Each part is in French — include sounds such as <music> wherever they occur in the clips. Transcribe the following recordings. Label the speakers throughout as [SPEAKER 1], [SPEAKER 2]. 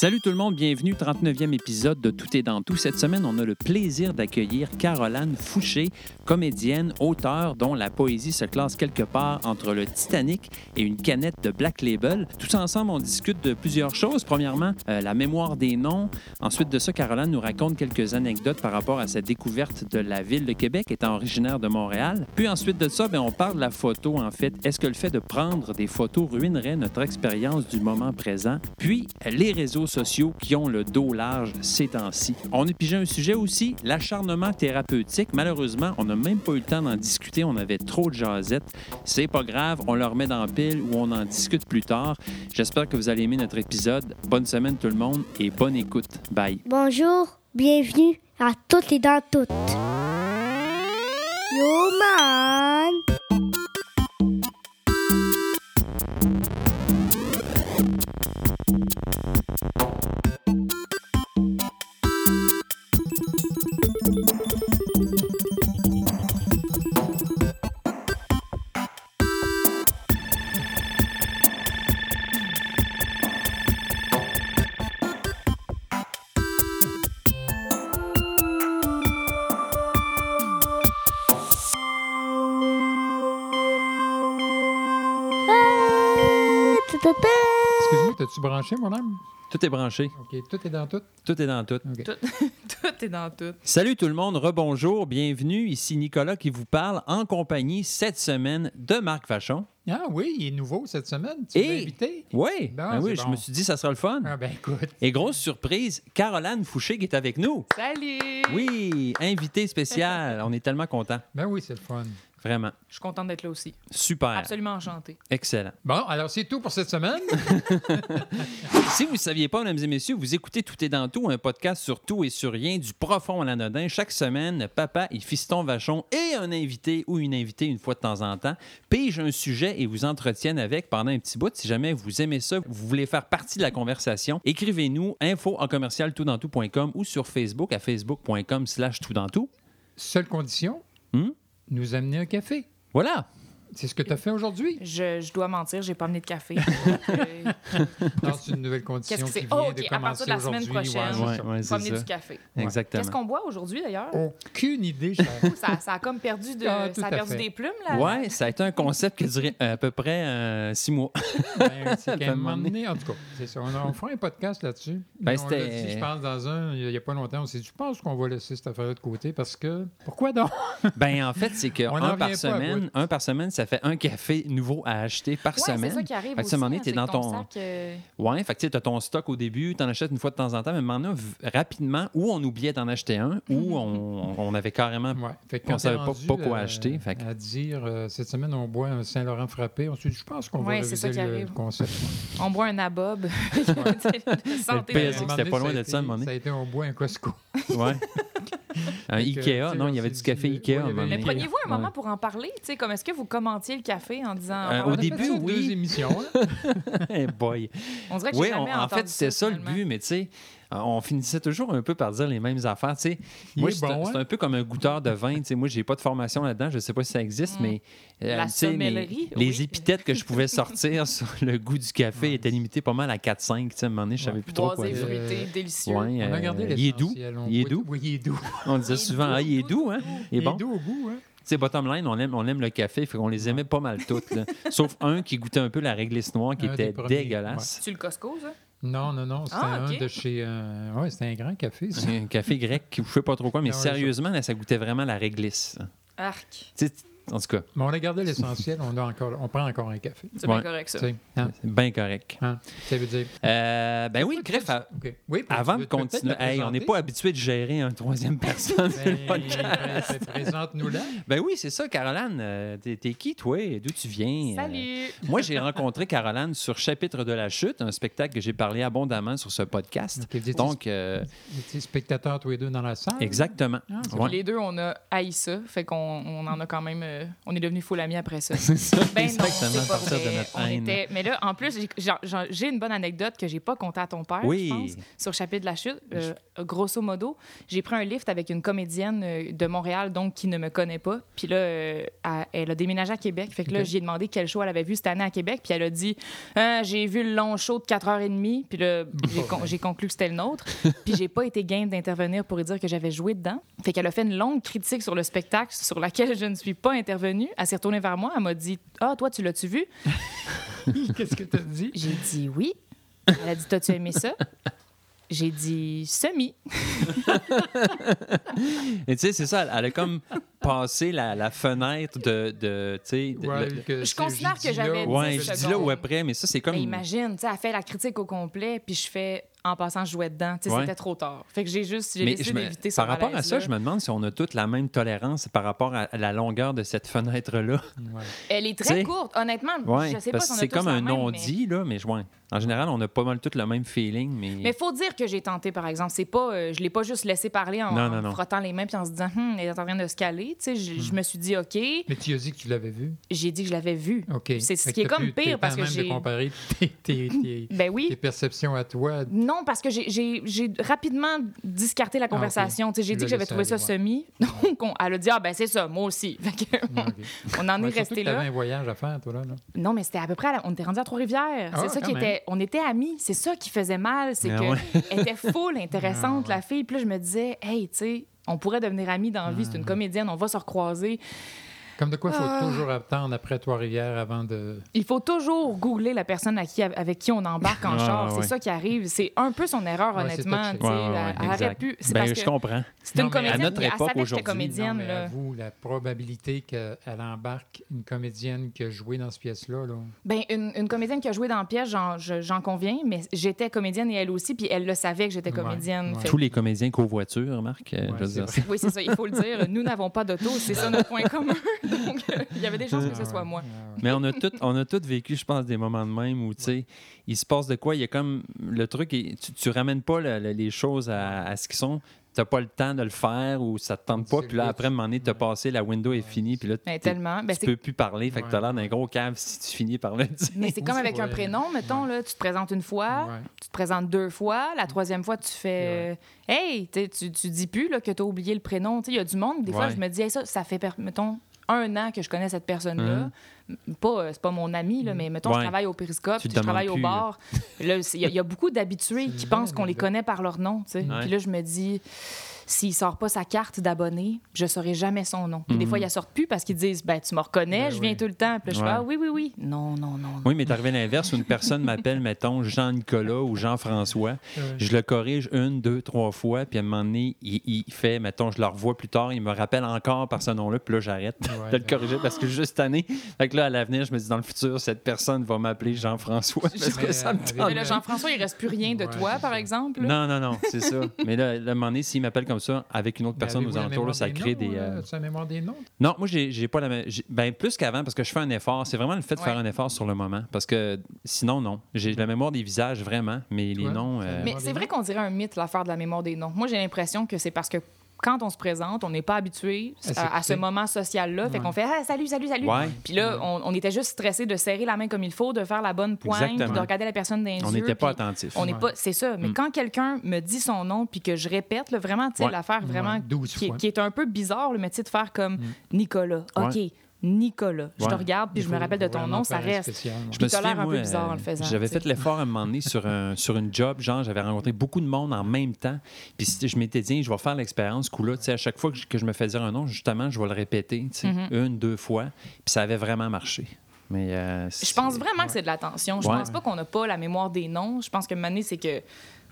[SPEAKER 1] Salut tout le monde, bienvenue 39e épisode de Tout est dans tout. Cette semaine, on a le plaisir d'accueillir Caroline Fouché, comédienne, auteure dont la poésie se classe quelque part entre le Titanic et une canette de Black Label. Tous ensemble, on discute de plusieurs choses. Premièrement, euh, la mémoire des noms. Ensuite de ça, Caroline nous raconte quelques anecdotes par rapport à sa découverte de la ville de Québec, étant originaire de Montréal. Puis ensuite de ça, ben, on parle de la photo, en fait. Est-ce que le fait de prendre des photos ruinerait notre expérience du moment présent? Puis, les réseaux sociaux qui ont le dos large ces temps-ci. On a pigé un sujet aussi, l'acharnement thérapeutique. Malheureusement, on n'a même pas eu le temps d'en discuter. On avait trop de jasettes. C'est pas grave, on le remet dans pile ou on en discute plus tard. J'espère que vous allez aimer notre épisode. Bonne semaine tout le monde et bonne écoute. Bye.
[SPEAKER 2] Bonjour, bienvenue à toutes et dans toutes. Yo man!
[SPEAKER 3] T'as-tu branché, mon âme?
[SPEAKER 1] Tout est branché.
[SPEAKER 3] OK, tout est dans tout?
[SPEAKER 1] Tout est dans tout.
[SPEAKER 4] Tout, <laughs> tout est dans tout.
[SPEAKER 1] Salut tout le monde, rebonjour, bienvenue. Ici Nicolas qui vous parle en compagnie cette semaine de Marc Vachon.
[SPEAKER 3] Ah oui, il est nouveau cette semaine. Tu
[SPEAKER 1] Et-
[SPEAKER 3] invité?
[SPEAKER 1] Oui, ben oui,
[SPEAKER 3] c'est
[SPEAKER 1] je me suis dit ça sera le fun.
[SPEAKER 3] Ah ben écoute.
[SPEAKER 1] Et grosse surprise, Caroline Fouché qui est avec nous.
[SPEAKER 4] Salut!
[SPEAKER 1] Oui, invité spécial. On est tellement contents.
[SPEAKER 3] Ben oui, c'est le fun.
[SPEAKER 1] Vraiment.
[SPEAKER 4] Je suis contente d'être là aussi.
[SPEAKER 1] Super.
[SPEAKER 4] Absolument enchantée.
[SPEAKER 1] Excellent.
[SPEAKER 3] Bon, alors c'est tout pour cette semaine. <laughs>
[SPEAKER 1] Si vous ne saviez pas, mesdames et messieurs, vous écoutez Tout est dans tout, un podcast sur tout et sur rien, du profond à l'anodin. Chaque semaine, papa et fiston Vachon et un invité ou une invitée une fois de temps en temps pigent un sujet et vous entretiennent avec pendant un petit bout. Si jamais vous aimez ça, vous voulez faire partie de la conversation, écrivez-nous info en commercial toutdantout.com ou sur Facebook à facebook.com slash tout dans tout.
[SPEAKER 3] Seule condition,
[SPEAKER 1] Hmm?
[SPEAKER 3] Nous amener un café.
[SPEAKER 1] Voilà.
[SPEAKER 3] C'est ce que tu as fait aujourd'hui?
[SPEAKER 4] Je, je dois mentir, j'ai pas amené de café. <laughs> Euh,
[SPEAKER 3] Non, c'est une nouvelle condition
[SPEAKER 4] Qu'est-ce que
[SPEAKER 3] qui
[SPEAKER 4] c'est?
[SPEAKER 3] vient
[SPEAKER 4] Oh,
[SPEAKER 3] de
[SPEAKER 4] OK, à partir
[SPEAKER 3] commencer
[SPEAKER 4] de la semaine prochaine.
[SPEAKER 1] Ouais,
[SPEAKER 4] amener
[SPEAKER 1] ça.
[SPEAKER 4] du café.
[SPEAKER 1] Exactement.
[SPEAKER 4] Qu'est-ce qu'on boit aujourd'hui d'ailleurs?
[SPEAKER 3] Aucune idée. <laughs>
[SPEAKER 4] Ça, ça a comme perdu, de,
[SPEAKER 3] Ah,
[SPEAKER 4] ça a perdu des plumes, là.
[SPEAKER 1] Ouais, ça a été un concept qui a duré à peu près euh, six mois. <laughs>
[SPEAKER 3] Ben, c'est qu'à
[SPEAKER 1] un
[SPEAKER 3] moment donné, en tout cas, c'est ça. On, a, on fera un podcast là-dessus.
[SPEAKER 1] Ben,
[SPEAKER 3] on l'a
[SPEAKER 1] c'était-
[SPEAKER 3] dit, je pense, dans un, il n'y a pas longtemps, on s'est dit, je pense qu'on va laisser cette affaire de côté parce que. Pourquoi donc?
[SPEAKER 1] Ben en fait, c'est que
[SPEAKER 3] On en
[SPEAKER 1] un
[SPEAKER 3] revient
[SPEAKER 1] par
[SPEAKER 3] pas à
[SPEAKER 1] semaine,
[SPEAKER 3] bout.
[SPEAKER 1] un par semaine, ça fait un café nouveau à acheter par
[SPEAKER 4] Ouais, c'est
[SPEAKER 1] semaine.
[SPEAKER 4] ça qui arrive
[SPEAKER 1] Fait que,
[SPEAKER 4] aussi.
[SPEAKER 1] à un moment donné,
[SPEAKER 4] hein,
[SPEAKER 1] t'es
[SPEAKER 4] c'est
[SPEAKER 1] dans
[SPEAKER 4] que
[SPEAKER 1] ton-
[SPEAKER 4] sac, euh,
[SPEAKER 1] Ouais, fait que tu as ton stock au début, tu en achètes une fois de temps en temps, mais à un moment donné, v- rapidement, ou on oubliait d'en acheter un, ou on, on avait carrément.
[SPEAKER 3] Ouais. Fait que
[SPEAKER 1] On
[SPEAKER 3] quand
[SPEAKER 1] savait pas-
[SPEAKER 3] rendu,
[SPEAKER 1] pas quoi
[SPEAKER 3] euh,
[SPEAKER 1] acheter, fait que-
[SPEAKER 3] À dire, euh, cette semaine, on boit un Saint-Laurent frappé. On s'est dit, je pense qu'on
[SPEAKER 4] Ouais,
[SPEAKER 3] va
[SPEAKER 4] c'est ça
[SPEAKER 3] réviser
[SPEAKER 4] qui
[SPEAKER 3] le,
[SPEAKER 4] arrive.
[SPEAKER 3] le concept. <laughs>
[SPEAKER 4] On boit un <laughs>
[SPEAKER 1] pire,
[SPEAKER 3] un
[SPEAKER 1] c'est que c'était pas loin
[SPEAKER 3] ça a
[SPEAKER 1] de
[SPEAKER 3] été-
[SPEAKER 1] ça, à un moment donné.
[SPEAKER 3] Ça a été, on boit un Costco.
[SPEAKER 1] Ouais. <laughs> un
[SPEAKER 3] que,
[SPEAKER 1] Ikea, non,
[SPEAKER 3] on
[SPEAKER 1] il y avait du café Ikea.
[SPEAKER 4] Mais preniez-vous un moment
[SPEAKER 1] Ouais.
[SPEAKER 4] pour en parler? Tu sais, comme est-ce que vous commentiez le café en disant.
[SPEAKER 1] Euh, au
[SPEAKER 3] On a
[SPEAKER 1] début, oui.
[SPEAKER 3] deux émissions. là. <laughs>
[SPEAKER 1] Eh boy.
[SPEAKER 4] On dirait que
[SPEAKER 1] Oui, en fait, c'était ça le but, mais tu sais, on finissait toujours un peu par dire les mêmes affaires. Moi,
[SPEAKER 3] est
[SPEAKER 1] c'est un-
[SPEAKER 3] bon,
[SPEAKER 1] c'est
[SPEAKER 3] hein?
[SPEAKER 1] un peu comme un goûteur de vin. Tu sais, moi, j'ai pas de formation là-dedans. Je sais pas si ça existe,
[SPEAKER 4] Mm.
[SPEAKER 1] mais euh,
[SPEAKER 4] La
[SPEAKER 1] les épithètes que je pouvais <laughs> sortir sur le goût du café
[SPEAKER 3] Ouais.
[SPEAKER 1] étaient limitées pas mal à 4-5. Tu sais, à un moment donné, je savais plus trop quoi
[SPEAKER 4] fruité,
[SPEAKER 3] Euh,
[SPEAKER 4] délicieux.
[SPEAKER 1] Ouais,
[SPEAKER 3] On a
[SPEAKER 1] euh, il est doux. Il est doux.
[SPEAKER 3] Oui, il est doux.
[SPEAKER 1] On disait souvent, ah, il est
[SPEAKER 4] doux,
[SPEAKER 1] hein? Il est
[SPEAKER 3] Il
[SPEAKER 1] bon?
[SPEAKER 3] est doux au goût. Hein?
[SPEAKER 1] Tu sais, bottom line, on aime, on aime le café, fait qu'on les aimait pas mal toutes. là. <laughs> Sauf un qui goûtait un peu la réglisse noire, qui
[SPEAKER 3] Un
[SPEAKER 1] était dégueulasse.
[SPEAKER 4] Tu le Costco, ça?
[SPEAKER 3] Non, non, non. C'était
[SPEAKER 4] Ah,
[SPEAKER 3] un de chez. euh, Ouais, c'était un grand café. ça.
[SPEAKER 1] Un café grec, je sais pas trop quoi, mais
[SPEAKER 3] Non, ouais,
[SPEAKER 1] sérieusement, là, ça goûtait vraiment la réglisse.
[SPEAKER 4] Arc.
[SPEAKER 1] Tu sais, en tout cas,
[SPEAKER 3] Mais on a gardé l'essentiel. On, a encore, on prend encore un café.
[SPEAKER 4] C'est
[SPEAKER 1] Ouais.
[SPEAKER 4] bien correct, ça.
[SPEAKER 3] Hein?
[SPEAKER 1] c'est bien correct.
[SPEAKER 3] Hein? Ça veut dire.
[SPEAKER 1] Euh, ben oui, à-
[SPEAKER 3] puis
[SPEAKER 1] avant de continuer, hey, on n'est pas habitué de gérer un troisième <laughs> personne.
[SPEAKER 3] Ben, ben, Présente-nous là.
[SPEAKER 1] Ben oui, c'est ça, Caroline. euh, T'es t'es qui, toi? D'où tu viens? Euh,
[SPEAKER 4] Salut!
[SPEAKER 1] Moi, j'ai rencontré Caroline sur Chapitre de la chute, un spectacle que j'ai parlé abondamment sur ce podcast.
[SPEAKER 3] Ok, vous étiez-
[SPEAKER 1] Donc, euh,
[SPEAKER 3] spectateurs tous les deux dans la salle?
[SPEAKER 1] exactement.
[SPEAKER 3] Ah,
[SPEAKER 1] Ouais.
[SPEAKER 4] Les deux, on a haï ça. Fait qu'on on en a quand même. euh, euh, on est devenus full amis après ça. <laughs>
[SPEAKER 1] C'est ça,
[SPEAKER 4] Ben non,
[SPEAKER 1] exactement,
[SPEAKER 4] c'est
[SPEAKER 1] à
[SPEAKER 4] pas
[SPEAKER 1] partir de
[SPEAKER 4] vrai.
[SPEAKER 1] notre
[SPEAKER 4] On
[SPEAKER 1] haine.
[SPEAKER 4] était... Mais là, en plus, j'ai- une bonne anecdote que j'ai pas contée à ton père,
[SPEAKER 1] Oui.
[SPEAKER 4] je pense, sur Chapitre de la chute. Euh, grosso modo, j'ai pris un lift avec une comédienne euh, de Montréal, donc qui ne me connaît pas. Puis là, euh, elle- a déménagé à Québec. Fait que là,
[SPEAKER 3] Ok.
[SPEAKER 4] j'ai demandé quel show elle avait vu cette année à Québec. Puis elle a dit Ah, J'ai vu le long show de 4h30. Puis là, j'ai con- j'ai conclu que c'était le nôtre. <laughs> Puis j'ai pas été game d'intervenir pour lui dire que j'avais joué dedans. Fait qu'elle a fait une longue critique sur le spectacle sur laquelle je ne suis pas intervenue. Elle s'est retournée vers moi. Elle m'a dit Ah, toi, tu l'as-tu vu <laughs>
[SPEAKER 3] Qu'est-ce que tu as dit?
[SPEAKER 4] J'ai dit oui. Elle a dit T'as-tu aimé ça J'ai dit semi. <laughs>
[SPEAKER 1] Et tu sais, c'est ça, elle- a comme passé la, la fenêtre de. de tu sais, de-
[SPEAKER 3] Ouais,
[SPEAKER 1] le-
[SPEAKER 3] que
[SPEAKER 4] Je considère que
[SPEAKER 3] j'ai dit là
[SPEAKER 4] j'avais
[SPEAKER 3] ou-
[SPEAKER 1] ouais, je dis là ou après, mais ça, c'est comme.
[SPEAKER 4] Mais imagine, tu sais, elle fait la critique au complet, puis je fais en passant, je jouais dedans.
[SPEAKER 1] Ouais.
[SPEAKER 4] c'était trop tard. Fait que j'ai juste j'ai décidé d'éviter ce
[SPEAKER 1] par rapport à ça, je me demande si on a toute la même tolérance par rapport à la longueur de cette fenêtre-là.
[SPEAKER 3] Ouais.
[SPEAKER 4] Elle est très courte, honnêtement.
[SPEAKER 1] Ouais,
[SPEAKER 4] je sais pas si
[SPEAKER 1] que
[SPEAKER 4] on a
[SPEAKER 1] c'est comme un
[SPEAKER 4] même, mais-
[SPEAKER 1] non-dit, là, mais ouais. En général, on a pas mal tout le même feeling, mais.
[SPEAKER 4] Mais faut dire que j'ai tenté, par exemple. C'est pas, euh, je l'ai pas juste laissé parler en,
[SPEAKER 1] Non, non,
[SPEAKER 4] frottant les mains puis en se disant, hum, elle est en train de se caler. Tu sais, je,
[SPEAKER 1] Hmm.
[SPEAKER 4] je me suis dit, OK.
[SPEAKER 3] Mais tu as dit que tu l'avais vu?
[SPEAKER 4] J'ai dit que je l'avais vu.
[SPEAKER 3] OK.
[SPEAKER 4] C'est ce
[SPEAKER 3] Fait
[SPEAKER 4] qui est comme
[SPEAKER 3] pu-
[SPEAKER 4] pire parce que j'ai-
[SPEAKER 3] tes- <laughs>
[SPEAKER 4] Ben oui.
[SPEAKER 3] tes perceptions à toi.
[SPEAKER 4] Non, parce que j'ai- rapidement discarté la conversation. Tu sais, J'ai
[SPEAKER 3] Ah,
[SPEAKER 4] dit que j'avais trouvé ça semi. Donc, on- elle a dit, ah, ben c'est ça, moi aussi. <laughs> Fait que
[SPEAKER 3] Ah, OK.
[SPEAKER 4] on en
[SPEAKER 3] Ouais,
[SPEAKER 4] est resté là.
[SPEAKER 3] un voyage à faire, toi, là. là.
[SPEAKER 4] Non, mais c'était à peu près, à la- on était rendu à Trois-Rivières.
[SPEAKER 3] Ah,
[SPEAKER 4] c'est ça qui
[SPEAKER 3] même.
[SPEAKER 4] était, on était amis. C'est ça qui faisait mal, c'est
[SPEAKER 1] Ah
[SPEAKER 4] que
[SPEAKER 1] ouais. <laughs>
[SPEAKER 4] elle était full intéressante
[SPEAKER 3] Ah ouais.
[SPEAKER 4] la fille. Puis là, je me disais, hey, tu sais, on pourrait devenir amis dans la vie. C'est
[SPEAKER 3] Ah.
[SPEAKER 4] une comédienne, on va se recroiser.
[SPEAKER 3] Comme de quoi, il faut
[SPEAKER 4] Ah.
[SPEAKER 3] toujours attendre après Trois-Rivières avant de.
[SPEAKER 4] Il faut toujours googler la personne à qui, avec qui on embarque en
[SPEAKER 1] Ah,
[SPEAKER 4] char.
[SPEAKER 1] ouais.
[SPEAKER 4] C'est ça qui arrive. C'est un peu son erreur,
[SPEAKER 3] Ouais,
[SPEAKER 4] honnêtement.
[SPEAKER 3] touché.
[SPEAKER 4] tu sais,
[SPEAKER 1] Ouais, ouais, ouais,
[SPEAKER 4] elle- elle aurait pu. C'est
[SPEAKER 1] Ben,
[SPEAKER 4] parce
[SPEAKER 1] je
[SPEAKER 4] que
[SPEAKER 1] comprends.
[SPEAKER 4] c'est une
[SPEAKER 3] mais à
[SPEAKER 4] comédienne.
[SPEAKER 1] notre époque, aujourd'hui,
[SPEAKER 4] comédienne.
[SPEAKER 3] avoue, la probabilité qu'elle embarque une comédienne qui a joué dans cette pièce-là, là.
[SPEAKER 4] Ben, une, une comédienne qui a joué dans la pièce, j'en, je- j'en conviens, mais j'étais comédienne et elle aussi, puis elle le savait que j'étais
[SPEAKER 3] Ouais,
[SPEAKER 4] comédienne.
[SPEAKER 3] ouais.
[SPEAKER 1] Tous les comédiens covoiturent, Marc. euh,
[SPEAKER 3] Ouais,
[SPEAKER 1] je veux dire.
[SPEAKER 4] Oui, c'est ça, il faut le dire. Nous n'avons pas d'auto, c'est ça notre point commun. <laughs> Donc, euh, il y avait des chances que ce soit moi.
[SPEAKER 1] Mais on a tout, on a tout vécu, je pense, des moments de même où, tu sais, il se passe de quoi. Il y a comme le truc, est- tu, tu ramènes pas le- le- les choses à, à ce qu'ils sont. Tu n'as pas le temps de le faire ou ça te tente pas. Puis là, après, à un moment donné, tu as
[SPEAKER 3] ouais.
[SPEAKER 1] passé, la window est finie. Puis là,
[SPEAKER 4] Ben, tellement. Ben,
[SPEAKER 1] tu
[SPEAKER 4] c'est-
[SPEAKER 1] peux plus parler. Fait que tu as
[SPEAKER 3] Ouais.
[SPEAKER 1] l'air d'un gros cave si tu finis par le dire.
[SPEAKER 4] Mais c'est comme avec un prénom, mettons, là, tu te présentes une fois,
[SPEAKER 3] Ouais.
[SPEAKER 4] tu te présentes deux fois, la troisième fois, tu fais euh, Hey, tu, sais, tu, dis plus là, que tu as oublié le prénom. Tu sais, Il y a du monde, des fois, je me dis Hey, ça, ça fait, mettons, un an que je connais cette personne-là. M- Pas, euh, c'est pas mon ami, là, mais mettons,
[SPEAKER 1] Ouais.
[SPEAKER 4] je travaille au Périscope, je travaille
[SPEAKER 1] demandes
[SPEAKER 4] au
[SPEAKER 1] plus,
[SPEAKER 4] bar. Il y, a- il y a beaucoup d'habitués qui pensent qu'on les connaît par leur nom. tu sais.
[SPEAKER 1] Ouais.
[SPEAKER 4] Puis là, je me dis s'il sort pas sa carte d'abonné, je saurai jamais son nom. Puis des
[SPEAKER 1] Mhm.
[SPEAKER 4] fois, ils la sortent plus parce qu'ils disent ben tu me reconnais,
[SPEAKER 3] Ben
[SPEAKER 4] je viens
[SPEAKER 3] oui.
[SPEAKER 4] tout le temps. Puis là, je
[SPEAKER 1] Ouais.
[SPEAKER 4] fais ah, oui oui oui. Non non non. non.
[SPEAKER 1] Oui, mais t'es arrivé à l'inverse où une personne m'appelle, mettons, Jean-Nicolas ou Jean-François.
[SPEAKER 3] Ouais.
[SPEAKER 1] Je le corrige une, deux, trois fois, puis à un moment donné, il, il fait, mettons, je le revois plus tard, il me rappelle encore par ce nom-là, puis là, j'arrête
[SPEAKER 3] Ouais,
[SPEAKER 1] de le corriger parce que juste cette année, fait que là, à l'avenir, je me dis, dans le futur, cette personne va m'appeler Jean-François parce que
[SPEAKER 3] Mais,
[SPEAKER 1] ça me
[SPEAKER 3] euh,
[SPEAKER 1] tente.
[SPEAKER 4] Mais là. Jean-François, il reste plus rien de
[SPEAKER 3] Ouais,
[SPEAKER 4] toi, par
[SPEAKER 3] ça.
[SPEAKER 4] exemple. là.
[SPEAKER 1] Non, non, non, c'est ça. Mais là, à un moment donné, s'il m'appelle comme ça, avec une autre
[SPEAKER 3] Mais
[SPEAKER 1] personne aux alentours, ça
[SPEAKER 3] des
[SPEAKER 1] crée
[SPEAKER 3] noms,
[SPEAKER 1] des.
[SPEAKER 3] euh,
[SPEAKER 1] euh,
[SPEAKER 3] tu as la mémoire des noms?
[SPEAKER 1] Non, moi, j'ai pas la même. Ben, plus qu'avant, parce que je fais un effort. C'est vraiment le fait de faire un effort sur le moment. Parce que sinon, non. J'ai la mémoire des visages, vraiment, mais les noms. euh?
[SPEAKER 4] Mais c'est vrai qu'on dirait un mythe, l'affaire de la mémoire des noms. Moi, j'ai l'impression que c'est parce que quand on se présente, on n'est pas habitué
[SPEAKER 3] À
[SPEAKER 4] ce moment social-là. Fait qu'on fait ah, salut, salut, salut.
[SPEAKER 1] Ouais.
[SPEAKER 4] Puis là,
[SPEAKER 3] Ouais.
[SPEAKER 4] on, on était juste stressé de serrer la main comme il faut, de faire la bonne pointe, puis de regarder la personne dans les
[SPEAKER 1] on n'était pas.
[SPEAKER 4] On n'est
[SPEAKER 3] Ouais.
[SPEAKER 4] pas, c'est ça. Mais
[SPEAKER 1] Mm.
[SPEAKER 4] quand quelqu'un me dit son nom puis que je répète, là, vraiment, tu sais,
[SPEAKER 1] Ouais.
[SPEAKER 4] l'affaire vraiment
[SPEAKER 3] Ouais, 12
[SPEAKER 4] qui, qui est un peu bizarre, le métier de faire comme
[SPEAKER 3] Mm.
[SPEAKER 4] Nicolas. OK. Nicolas. Je te regarde puis je me rappelle de ton nom, ça reste.
[SPEAKER 3] spécial, ouais.
[SPEAKER 1] Je
[SPEAKER 4] Puis
[SPEAKER 1] me souviens,
[SPEAKER 4] un peu bizarre en
[SPEAKER 1] euh,
[SPEAKER 4] le faisant,
[SPEAKER 1] J'avais fait l'effort à un moment donné sur un, sur une job, genre, j'avais rencontré beaucoup de monde en même temps. Puis si- je m'étais dit, je vais faire l'expérience, coup-là, tu sais, à chaque fois que je, que je me fais dire un nom, justement, je vais le répéter, tu sais,
[SPEAKER 4] Mhm.
[SPEAKER 1] une, deux fois. Puis ça avait vraiment marché. Mais euh,
[SPEAKER 4] Je pense vraiment que c'est de l'attention. Je
[SPEAKER 1] Ouais.
[SPEAKER 4] pense pas qu'on n'a pas la mémoire des noms. Je pense que Mané, c'est que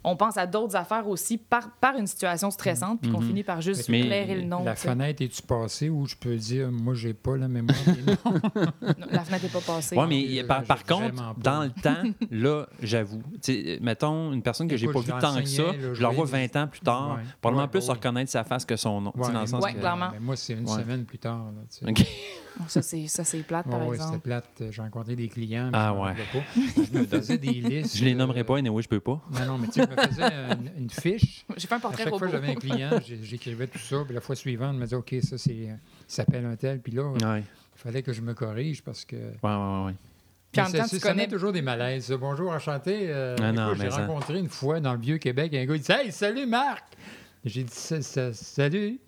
[SPEAKER 4] on pense à d'autres affaires aussi par, par une situation stressante, puis qu'on
[SPEAKER 1] Mhm.
[SPEAKER 4] finit par juste
[SPEAKER 1] Mais-
[SPEAKER 4] éclairer le nom.
[SPEAKER 3] La fenêtre est-tu passée où je peux dire, moi, j'ai pas la mémoire des <laughs> noms?
[SPEAKER 4] Non, La fenêtre n'est pas passée.
[SPEAKER 1] Oui, mais
[SPEAKER 3] Euh,
[SPEAKER 1] par, contre, dans le <laughs> temps, là, j'avoue, sais, mettons, une personne que j'ai pas vue tant que ça,
[SPEAKER 3] là,
[SPEAKER 1] je la revois
[SPEAKER 3] je
[SPEAKER 1] 20 ans plus tard,
[SPEAKER 3] Ouais.
[SPEAKER 1] probablement
[SPEAKER 3] Ouais,
[SPEAKER 1] plus
[SPEAKER 3] ouais.
[SPEAKER 1] reconnaître sa face que son nom. dans le sens que-
[SPEAKER 4] clairement.
[SPEAKER 3] mais moi, c'est une
[SPEAKER 1] Ouais.
[SPEAKER 3] semaine plus tard. là,
[SPEAKER 4] Ça, c'est ça, c'est plate, par
[SPEAKER 3] c'était
[SPEAKER 4] exemple.
[SPEAKER 3] plate. J'ai rencontré des clients.
[SPEAKER 1] Ah,
[SPEAKER 3] mais je m'en
[SPEAKER 1] ouais.
[SPEAKER 3] pas. Je me faisais des <laughs> listes.
[SPEAKER 1] Je les
[SPEAKER 3] euh,
[SPEAKER 1] nommerai pas, anyway, je peux pas.
[SPEAKER 3] Non, non, mais tu sais, je me faisais une, une fiche. <laughs>
[SPEAKER 4] J'ai fait un
[SPEAKER 3] À
[SPEAKER 4] portrait
[SPEAKER 3] chaque fois que j'avais un client, j'écrivais tout ça. Puis la fois suivante, je me disais, OK, ça, c'est, euh, ça s'appelle un tel. Puis là, il
[SPEAKER 1] Ouais,
[SPEAKER 3] fallait que je me corrige parce que.
[SPEAKER 1] ouais, ouais. ouais.
[SPEAKER 4] Puis en
[SPEAKER 3] Mais
[SPEAKER 4] même temps,
[SPEAKER 3] ça,
[SPEAKER 4] tu
[SPEAKER 3] ça
[SPEAKER 4] connais-
[SPEAKER 3] toujours des malaises. Bonjour, enchanté. Euh,
[SPEAKER 1] Ah non,
[SPEAKER 3] écoute, j'ai
[SPEAKER 1] ça-
[SPEAKER 3] rencontré une fois dans le Vieux-Québec un gars, il dit Hey, salut Marc J'ai dit Sa- sa- Salut.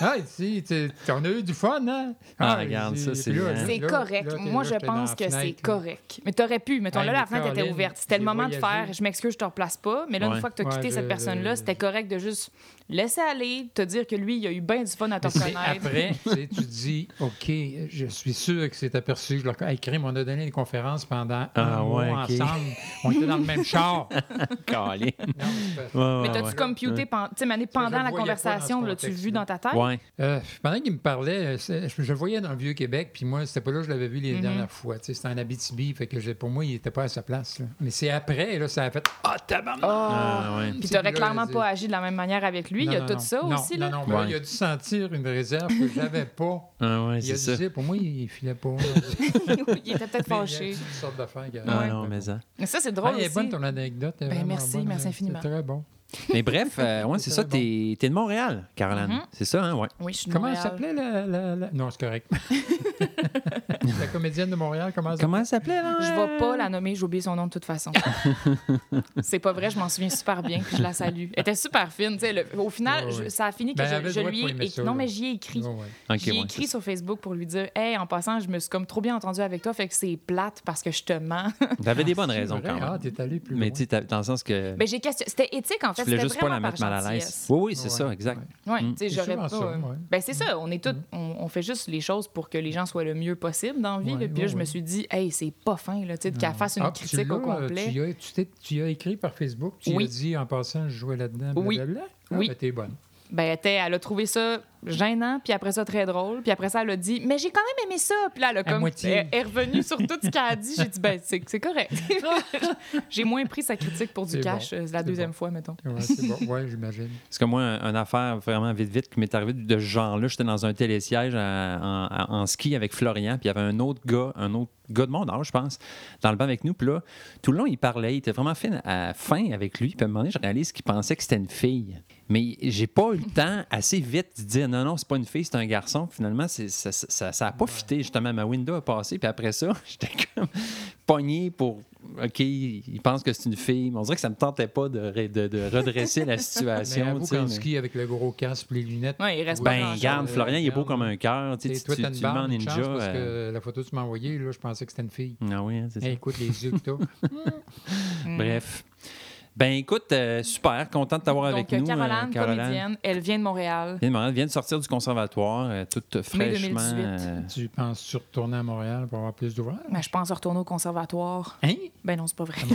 [SPEAKER 3] Ah, Tu- On a eu du fun, hein?
[SPEAKER 1] Ah,
[SPEAKER 3] il
[SPEAKER 1] regarde, ça, c'est
[SPEAKER 4] C'est correct.
[SPEAKER 3] là,
[SPEAKER 4] Moi,
[SPEAKER 3] là,
[SPEAKER 4] je pense que c'est correct. Mais t'aurais pu. Mettons,
[SPEAKER 3] Hey,
[SPEAKER 4] là, la fenêtre était ouverte. C'était le moment de faire. Je m'excuse, je te replace pas. Mais là,
[SPEAKER 1] Ouais.
[SPEAKER 4] une fois que tu as
[SPEAKER 3] Ouais,
[SPEAKER 4] quitté cette personne-là, c'était correct de juste laisser aller, te dire que lui, il a eu bien du fun à te reconnaître.
[SPEAKER 3] après, <laughs> tu dis, OK, je suis sûr que c'est aperçu. Je leur hey, crime, on a donné une conférence pendant
[SPEAKER 1] Ah,
[SPEAKER 3] un
[SPEAKER 1] ouais,
[SPEAKER 3] mois ensemble. On était dans le même char. <laughs> Non, mais
[SPEAKER 1] Ouais, ouais,
[SPEAKER 4] t'as-tu
[SPEAKER 1] ouais.
[SPEAKER 4] computé pendant la conversation, l'as-tu vu dans ta tête?
[SPEAKER 1] Ouais.
[SPEAKER 3] Euh, pendant qu'il me parlait, euh, c'est- je, je le voyais dans le Vieux-Québec, puis moi, c'était pas là que je l'avais vu les
[SPEAKER 4] Mhm.
[SPEAKER 3] dernières fois. C'était en Abitibi, fait que pour moi, il était pas à sa place. là. Mais c'est après, là, ça a fait Ah, tabarnak!
[SPEAKER 4] Oh!
[SPEAKER 1] Ah, ouais.
[SPEAKER 4] Puis t'aurais clairement
[SPEAKER 3] c'est-
[SPEAKER 4] pas agi de la même manière avec lui. Il y a
[SPEAKER 3] Non,
[SPEAKER 4] tout
[SPEAKER 3] non,
[SPEAKER 4] ça
[SPEAKER 3] non.
[SPEAKER 4] aussi,
[SPEAKER 3] non,
[SPEAKER 4] là.
[SPEAKER 3] Non, mais là,
[SPEAKER 1] Ouais.
[SPEAKER 3] il a dû sentir une réserve que j'avais <laughs> pas.
[SPEAKER 1] Ah, ouais,
[SPEAKER 3] Il
[SPEAKER 1] c'est
[SPEAKER 3] a dû
[SPEAKER 1] ça.
[SPEAKER 3] dire, pour moi, il filait pas. <laughs>
[SPEAKER 4] il était peut-être
[SPEAKER 3] Mais il y a
[SPEAKER 4] fâché.
[SPEAKER 3] d'affaires qui
[SPEAKER 1] Ah,
[SPEAKER 3] arrivent.
[SPEAKER 1] non, mais ça.
[SPEAKER 4] Mais ça, c'est
[SPEAKER 3] Ah,
[SPEAKER 4] drôle
[SPEAKER 3] elle est
[SPEAKER 4] aussi.
[SPEAKER 3] bonne ton anecdote. est
[SPEAKER 4] Ben, merci, merci
[SPEAKER 3] c'est
[SPEAKER 4] infiniment.
[SPEAKER 3] très bon.
[SPEAKER 1] Mais bref, <laughs> euh, ouais, c'est ça,
[SPEAKER 3] très
[SPEAKER 1] t'es t'es de Montréal, Caroline.
[SPEAKER 4] Mhm.
[SPEAKER 1] C'est ça, hein, ouais.
[SPEAKER 4] Oui, je suis de
[SPEAKER 3] Comment elle
[SPEAKER 4] Montréal.
[SPEAKER 3] s'appelait la, la- la- Non, c'est correct. <laughs> la comédienne de Montréal, comment elle
[SPEAKER 1] Comment elle s'appelait, là?
[SPEAKER 4] Je vais pas la nommer, j'ai oublié son nom de toute façon. <laughs> c'est pas vrai, je m'en souviens super bien, puis je la salue. Elle était super fine, tu sais. le- Au final,
[SPEAKER 3] Ouais,
[SPEAKER 4] je-
[SPEAKER 3] ouais.
[SPEAKER 4] ça a fini que
[SPEAKER 3] Ben,
[SPEAKER 4] je, lui ai écrit.
[SPEAKER 3] ça,
[SPEAKER 4] Non, mais j'y ai écrit.
[SPEAKER 3] Ouais, ouais.
[SPEAKER 4] J'ai
[SPEAKER 1] ouais,
[SPEAKER 4] écrit sur Facebook pour lui dire Hey, en passant, je me suis comme trop bien entendue avec toi, fait que c'est plate parce que je te mens.
[SPEAKER 1] T'avais des
[SPEAKER 3] Ah,
[SPEAKER 1] bonnes raisons, quand même.
[SPEAKER 3] Ah, t'es allé plus
[SPEAKER 1] Mais tu dans le sens que
[SPEAKER 4] Ben, j'ai question... C'était éthique, en
[SPEAKER 1] tu voulais juste pas la mettre mal à l'aise. Oui, oui, c'est
[SPEAKER 3] Ouais,
[SPEAKER 1] ça, exact.
[SPEAKER 3] Ouais,
[SPEAKER 1] Mm.
[SPEAKER 4] tu sais,
[SPEAKER 3] C'est
[SPEAKER 4] j'aurais pas.
[SPEAKER 3] ça,
[SPEAKER 4] euh,
[SPEAKER 3] ouais.
[SPEAKER 4] Ben, c'est ça, on est tous, on, on fait juste les choses pour que les gens soient le mieux possible dans la vie.
[SPEAKER 3] Ouais,
[SPEAKER 4] là. Puis là,
[SPEAKER 3] ouais,
[SPEAKER 4] je me suis dit, hey, c'est pas fin, là, tu sais, qu'elle fasse une
[SPEAKER 3] Ah,
[SPEAKER 4] critique au
[SPEAKER 3] euh,
[SPEAKER 4] complet.
[SPEAKER 3] Tu y as, tu t'es- tu y as écrit par Facebook, tu
[SPEAKER 4] Oui.
[SPEAKER 3] as dit en passant, je jouais là-dedans.
[SPEAKER 4] Oui.
[SPEAKER 3] blablabla. Ah,
[SPEAKER 4] Oui.
[SPEAKER 3] ben, t'es bonne.
[SPEAKER 4] Ben, elle a trouvé ça gênant, puis après ça, très drôle. Puis après ça, elle a dit, mais j'ai quand même aimé ça. Puis là, elle a comme. Elle est revenue sur tout ce qu'elle a dit. J'ai dit, ben, c'est correct. <laughs> j'ai moins pris sa critique pour du cash
[SPEAKER 3] bon,
[SPEAKER 4] euh, la deuxième
[SPEAKER 3] bon.
[SPEAKER 4] fois, mettons.
[SPEAKER 3] Ouais, c'est bon. Ouais, j'imagine. <laughs>
[SPEAKER 1] Parce que moi, un- une affaire vraiment vite, vite qui m'est arrivée de ce genre-là, j'étais dans un télésiège à- en, en- en ski avec Florian, puis il y avait un autre gars, un autre gars de mon âge, je pense, dans le banc avec nous. Puis là, tout le long, il parlait, il était vraiment fin, à, fin avec lui. Puis à un moment donné, je réalise qu'il pensait que c'était une fille. Mais j'ai pas eu le temps assez vite de dire non, non, c'est pas une fille, c'est un garçon. Finalement, ça n'a ça, ça a pas fité. Justement, ma window a passé. Puis après ça, <laughs> j'étais comme pogné pour. OK, il pense que c'est une fille. Mais on dirait que ça me tentait pas de, re- de- de redresser la <laughs>
[SPEAKER 3] Mais
[SPEAKER 1] situation.
[SPEAKER 3] avoue
[SPEAKER 1] tu sais,
[SPEAKER 3] qu'en
[SPEAKER 1] mais-
[SPEAKER 3] ski avec le gros casque et les lunettes.
[SPEAKER 4] Ouais, il reste
[SPEAKER 1] Ben, regarde,
[SPEAKER 3] euh,
[SPEAKER 1] Florian, il est beau comme un cœur. Tu, tu, tu,
[SPEAKER 3] une
[SPEAKER 1] ninja.
[SPEAKER 3] chance, parce
[SPEAKER 1] euh,
[SPEAKER 3] que la photo que tu m'as envoyée, là, je pensais que c'était une fille.
[SPEAKER 1] Ah oui, hein, c'est ça.
[SPEAKER 3] Écoute, les yeux que. <laughs>
[SPEAKER 1] Bref. Ben écoute, euh, super, content de t'avoir avec nous.
[SPEAKER 4] Caroline,
[SPEAKER 1] euh, Caroline.
[SPEAKER 4] comédienne, elle vient de Montréal.
[SPEAKER 1] Vient de Montréal, vient de sortir du conservatoire, euh, toute
[SPEAKER 4] Mai
[SPEAKER 1] fraîchement.
[SPEAKER 4] 2018.
[SPEAKER 1] euh,
[SPEAKER 3] tu penses-tu retourner à Montréal pour avoir plus d'ouvrages?
[SPEAKER 4] Mais je pense retourner au conservatoire.
[SPEAKER 3] Hein?
[SPEAKER 4] Ben non, c'est pas vrai. <laughs>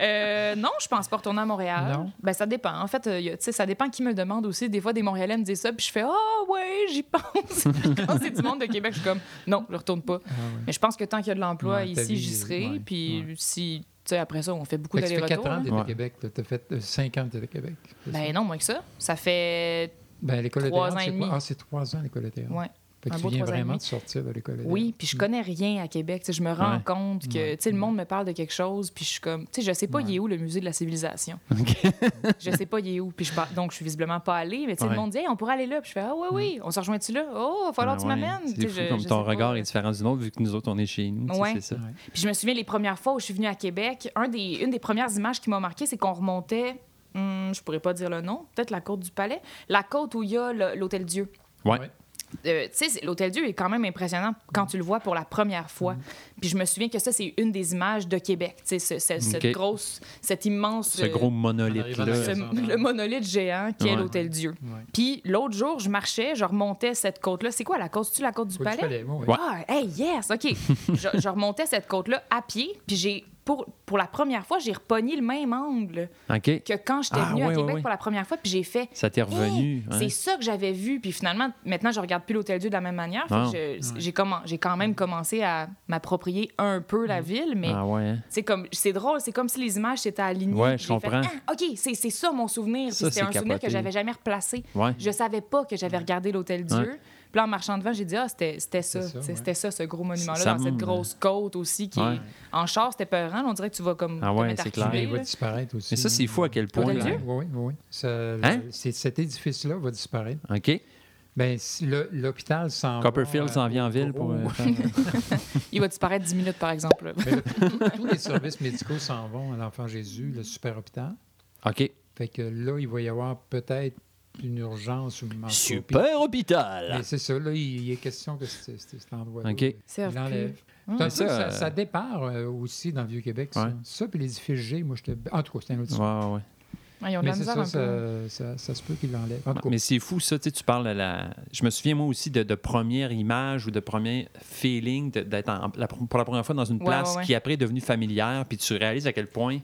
[SPEAKER 4] Euh, non, je pense pas retourner à Montréal.
[SPEAKER 3] Non?
[SPEAKER 4] Ben ça dépend. En fait, euh, ça dépend qui me le demande aussi. Des fois, des Montréalais me disent ça, puis je fais ah ouais, j'y pense. <laughs> Quand c'est du monde de Québec, je suis comme non, je retourne pas.
[SPEAKER 3] Ah, ouais.
[SPEAKER 4] Mais je pense que tant qu'il y a de l'emploi
[SPEAKER 3] Ouais,
[SPEAKER 4] ici, j'y serai.
[SPEAKER 3] ouais,
[SPEAKER 4] Puis
[SPEAKER 3] ouais.
[SPEAKER 4] si sais, après ça, on fait beaucoup
[SPEAKER 3] Fait que ça fait 4
[SPEAKER 4] d'allers-retours.
[SPEAKER 3] ans t'es
[SPEAKER 1] Ouais.
[SPEAKER 3] Québec. là. T'as fait 5 ans que t'es à Québec. c'est ça?
[SPEAKER 4] Ben non, moins que ça. Ça fait
[SPEAKER 3] Ben, l'école de
[SPEAKER 4] trois
[SPEAKER 3] théâtre,
[SPEAKER 4] ans et demi.
[SPEAKER 3] Ah, c'est 3 ans l'école de théâtre.
[SPEAKER 4] ouais.
[SPEAKER 3] Fait que
[SPEAKER 4] un
[SPEAKER 3] tu
[SPEAKER 4] beau
[SPEAKER 3] viens vraiment de sortir de l'école.
[SPEAKER 4] Oui, puis je connais rien à Québec. Je me rends
[SPEAKER 1] Ouais.
[SPEAKER 4] compte que
[SPEAKER 3] Ouais.
[SPEAKER 4] tu sais, le monde me parle de quelque chose, puis je suis comme, tu sais, je sais pas,
[SPEAKER 3] Ouais.
[SPEAKER 4] il est où le musée de la civilisation? <laughs>
[SPEAKER 1] OK.
[SPEAKER 4] je sais pas, il est où. Puis je par- donc, je suis visiblement pas allée. Mais tu sais,
[SPEAKER 1] Ouais.
[SPEAKER 4] le monde dit, Hey, on pourrait aller là. Puis je fais, ah, oui, oui, on se rejoint-tu là? Oh, il va falloir que tu
[SPEAKER 1] ouais,
[SPEAKER 4] m'amènes.
[SPEAKER 1] C'est
[SPEAKER 4] sais,
[SPEAKER 1] fou
[SPEAKER 4] je-
[SPEAKER 1] comme
[SPEAKER 4] je
[SPEAKER 1] ton
[SPEAKER 4] pas.
[SPEAKER 1] regard est différent du nôtre vu que nous autres, on est chez nous. C'est ça.
[SPEAKER 3] Ouais.
[SPEAKER 4] Puis je me souviens les premières fois où je suis venue à Québec, un des, une des premières images qui m'a marqué, c'est qu'on remontait, hum, je pourrais pas dire le nom, peut-être la côte du Palais, la côte où il y a l'Hôtel Dieu.
[SPEAKER 3] Ouais.
[SPEAKER 4] Euh, tu sais, c'est- l'Hôtel Dieu est quand même impressionnant quand tu le vois pour la première fois. Puis je me souviens que ça, c'est une des images de Québec. Tu sais, ce- ce- cette grosse, cette immense.
[SPEAKER 1] Ce
[SPEAKER 4] euh,
[SPEAKER 1] gros
[SPEAKER 3] arrivant
[SPEAKER 1] monolithe-là.
[SPEAKER 4] ce- <laughs> le monolithe géant qui est l'Hôtel Dieu.
[SPEAKER 3] Ouais.
[SPEAKER 4] Puis l'autre jour, je marchais, je remontais cette côte-là. C'est quoi la côte? C'est-tu la côte du
[SPEAKER 3] tu
[SPEAKER 4] Palais?
[SPEAKER 3] oui.
[SPEAKER 1] Ouais.
[SPEAKER 4] Ah, hey, yes, OK. <laughs> je, je remontais cette côte-là à pied, puis j'ai, pour, pour la première fois, j'ai repogné le même angle que quand j'étais
[SPEAKER 1] Ah,
[SPEAKER 4] venue à Québec pour la première fois, puis j'ai fait.
[SPEAKER 1] Ça t'est
[SPEAKER 4] Hey,
[SPEAKER 1] revenu. hein?
[SPEAKER 4] C'est ça que j'avais vu. Puis finalement, maintenant, je regarde plus l'Hôtel Dieu de la même manière.
[SPEAKER 1] Ah.
[SPEAKER 4] j'ai, quand même commencé à m'approprier un peu la ville, mais
[SPEAKER 1] Ah ouais. hein?
[SPEAKER 4] c'est comme c'est drôle, c'est comme si les images s'étaient alignées.
[SPEAKER 1] Ouais, je
[SPEAKER 4] j'ai fait,
[SPEAKER 1] comprends.
[SPEAKER 4] Ah, OK, c'est, c'est ça mon souvenir. C'était
[SPEAKER 1] c'est
[SPEAKER 4] un souvenir que j'avais jamais replacé.
[SPEAKER 1] Ouais.
[SPEAKER 4] Je savais pas que j'avais regardé l'Hôtel Dieu. Puis là, en marchant devant, j'ai dit, ah, c'était c'était ça.
[SPEAKER 3] Ouais.
[SPEAKER 4] C'était ça, ce gros monument-là, dans cette
[SPEAKER 1] me-
[SPEAKER 4] grosse côte aussi. qui
[SPEAKER 1] Ouais.
[SPEAKER 4] est... En char, c'était peurant. On dirait que tu vas comme.
[SPEAKER 1] Ah ouais, c'est clair.
[SPEAKER 3] Il va disparaître aussi.
[SPEAKER 1] Mais ça, c'est fou à quel point.
[SPEAKER 3] Oui, oui, oui. Ça-
[SPEAKER 1] Hein?
[SPEAKER 3] c'est- Cet édifice-là va disparaître.
[SPEAKER 1] OK.
[SPEAKER 3] Ben, si le- l'hôpital s'en va,
[SPEAKER 1] Copperfield s'en
[SPEAKER 3] euh,
[SPEAKER 1] vient en ville pour. euh, <laughs>
[SPEAKER 4] Il va disparaître 10 minutes, par exemple.
[SPEAKER 3] Mais tous les services médicaux s'en vont à l'Enfant Jésus, le super hôpital.
[SPEAKER 1] OK.
[SPEAKER 3] Fait que là, il va y avoir peut-être une urgence ou une manque.
[SPEAKER 1] Super hôpital.
[SPEAKER 3] Mais c'est ça, là, il, il est question que c'est c'est- cet endroit-là.
[SPEAKER 1] OK.
[SPEAKER 3] L'enlève.
[SPEAKER 4] plus.
[SPEAKER 3] C'est un peu
[SPEAKER 1] Ça,
[SPEAKER 3] ça,
[SPEAKER 1] euh,
[SPEAKER 3] ça départ euh, aussi dans le Vieux-Québec, ça.
[SPEAKER 1] Ouais.
[SPEAKER 3] Ça, puis l'édifice G, moi, j'étais... En tout cas, c'est un autre
[SPEAKER 1] Ouais, ouais, ouais.
[SPEAKER 4] Ouais, ils ont de
[SPEAKER 3] Mais
[SPEAKER 4] la misère
[SPEAKER 3] ça,
[SPEAKER 4] un peu.
[SPEAKER 3] ça, ça, ça se peut qu'il l'enlève. En tout cas,
[SPEAKER 1] Mais c'est fou, ça. Tu sais, tu parles de la. Je me souviens, moi aussi, de, de première image ou de premier feeling de- d'être en- la- pour la première fois dans une
[SPEAKER 4] Ouais,
[SPEAKER 1] place
[SPEAKER 4] ouais, ouais.
[SPEAKER 1] qui après est devenue familière, puis tu réalises à quel point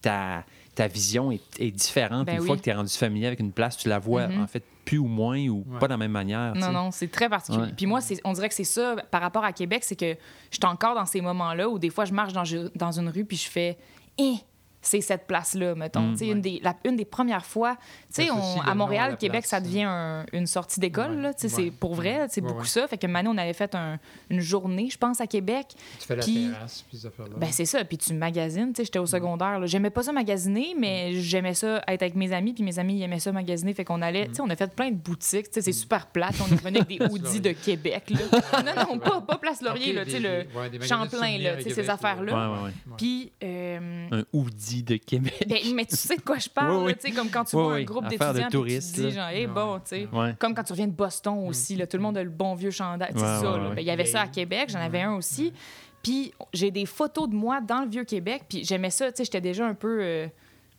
[SPEAKER 1] ta, ta vision est, est différente.
[SPEAKER 4] Ben
[SPEAKER 1] une
[SPEAKER 4] oui.
[SPEAKER 1] fois que tu es rendu familier avec une place, tu la vois
[SPEAKER 4] Mhm.
[SPEAKER 1] en fait plus ou moins ou
[SPEAKER 3] Ouais.
[SPEAKER 1] pas de la même manière.
[SPEAKER 4] Non, non, c'est très particulier.
[SPEAKER 1] Ouais.
[SPEAKER 4] Puis moi, c'est- on dirait que c'est ça, par rapport à Québec, c'est que je suis encore dans ces moments-là où des fois, je marche dans, dans une rue puis je fais Eh, c'est cette place-là, mettons.
[SPEAKER 1] Mm.
[SPEAKER 4] Tu sais, une, des, la- une des premières fois, tu sais,
[SPEAKER 3] T'associes
[SPEAKER 4] on-
[SPEAKER 3] le
[SPEAKER 4] à Montréal, Québec,
[SPEAKER 3] place,
[SPEAKER 4] ça
[SPEAKER 3] hein.
[SPEAKER 4] devient un- une sortie d'école.
[SPEAKER 3] Ouais,
[SPEAKER 4] là. Tu sais,
[SPEAKER 3] ouais.
[SPEAKER 4] C'est pour vrai, c'est
[SPEAKER 3] Ouais,
[SPEAKER 4] beaucoup
[SPEAKER 3] ouais.
[SPEAKER 4] ça. Fait que Mané, on avait fait un- une journée, je pense, à Québec.
[SPEAKER 3] tu fais la
[SPEAKER 4] puis-
[SPEAKER 3] terrasse, puis ces affaires-là.
[SPEAKER 4] Ben c'est ça, puis tu magasines, tu sais, j'étais au secondaire, là. j'aimais pas ça magasiner, mais j'aimais ça être avec mes amis, puis mes amis ils aimaient ça magasiner, fait qu'on allait, tu sais, on a fait plein de boutiques, tu sais, c'est super plate, on est revenu avec des <laughs> hoodies de Québec, là. <laughs> non, non, pas, pas Place Laurier,
[SPEAKER 3] Ok,
[SPEAKER 4] là, tu sais,
[SPEAKER 3] des-
[SPEAKER 4] le Champlain, là,
[SPEAKER 3] à
[SPEAKER 4] tu sais, ces
[SPEAKER 3] là.
[SPEAKER 4] affaires-là. Puis, euh,
[SPEAKER 1] Un hoodie de Québec.
[SPEAKER 4] ben, mais tu sais de quoi je <laughs> parle,
[SPEAKER 1] Oui, oui.
[SPEAKER 4] là, tu sais, comme quand tu
[SPEAKER 1] Oui,
[SPEAKER 4] vois un groupe d'étudiants, tu
[SPEAKER 1] touristes,
[SPEAKER 4] te dis, genre, hey,
[SPEAKER 3] Ouais.
[SPEAKER 4] bon, tu sais.
[SPEAKER 1] Ouais.
[SPEAKER 4] Comme quand tu reviens de Boston aussi, là, tout le monde a le bon vieux chandail. C'est
[SPEAKER 1] Ouais,
[SPEAKER 4] ça.
[SPEAKER 1] ouais.
[SPEAKER 4] Ben, Il y avait ça à. Québec, j'en avais un aussi. Puis j'ai des photos de moi dans le vieux Québec. Puis j'aimais ça. Tu sais, j'étais déjà un peu euh,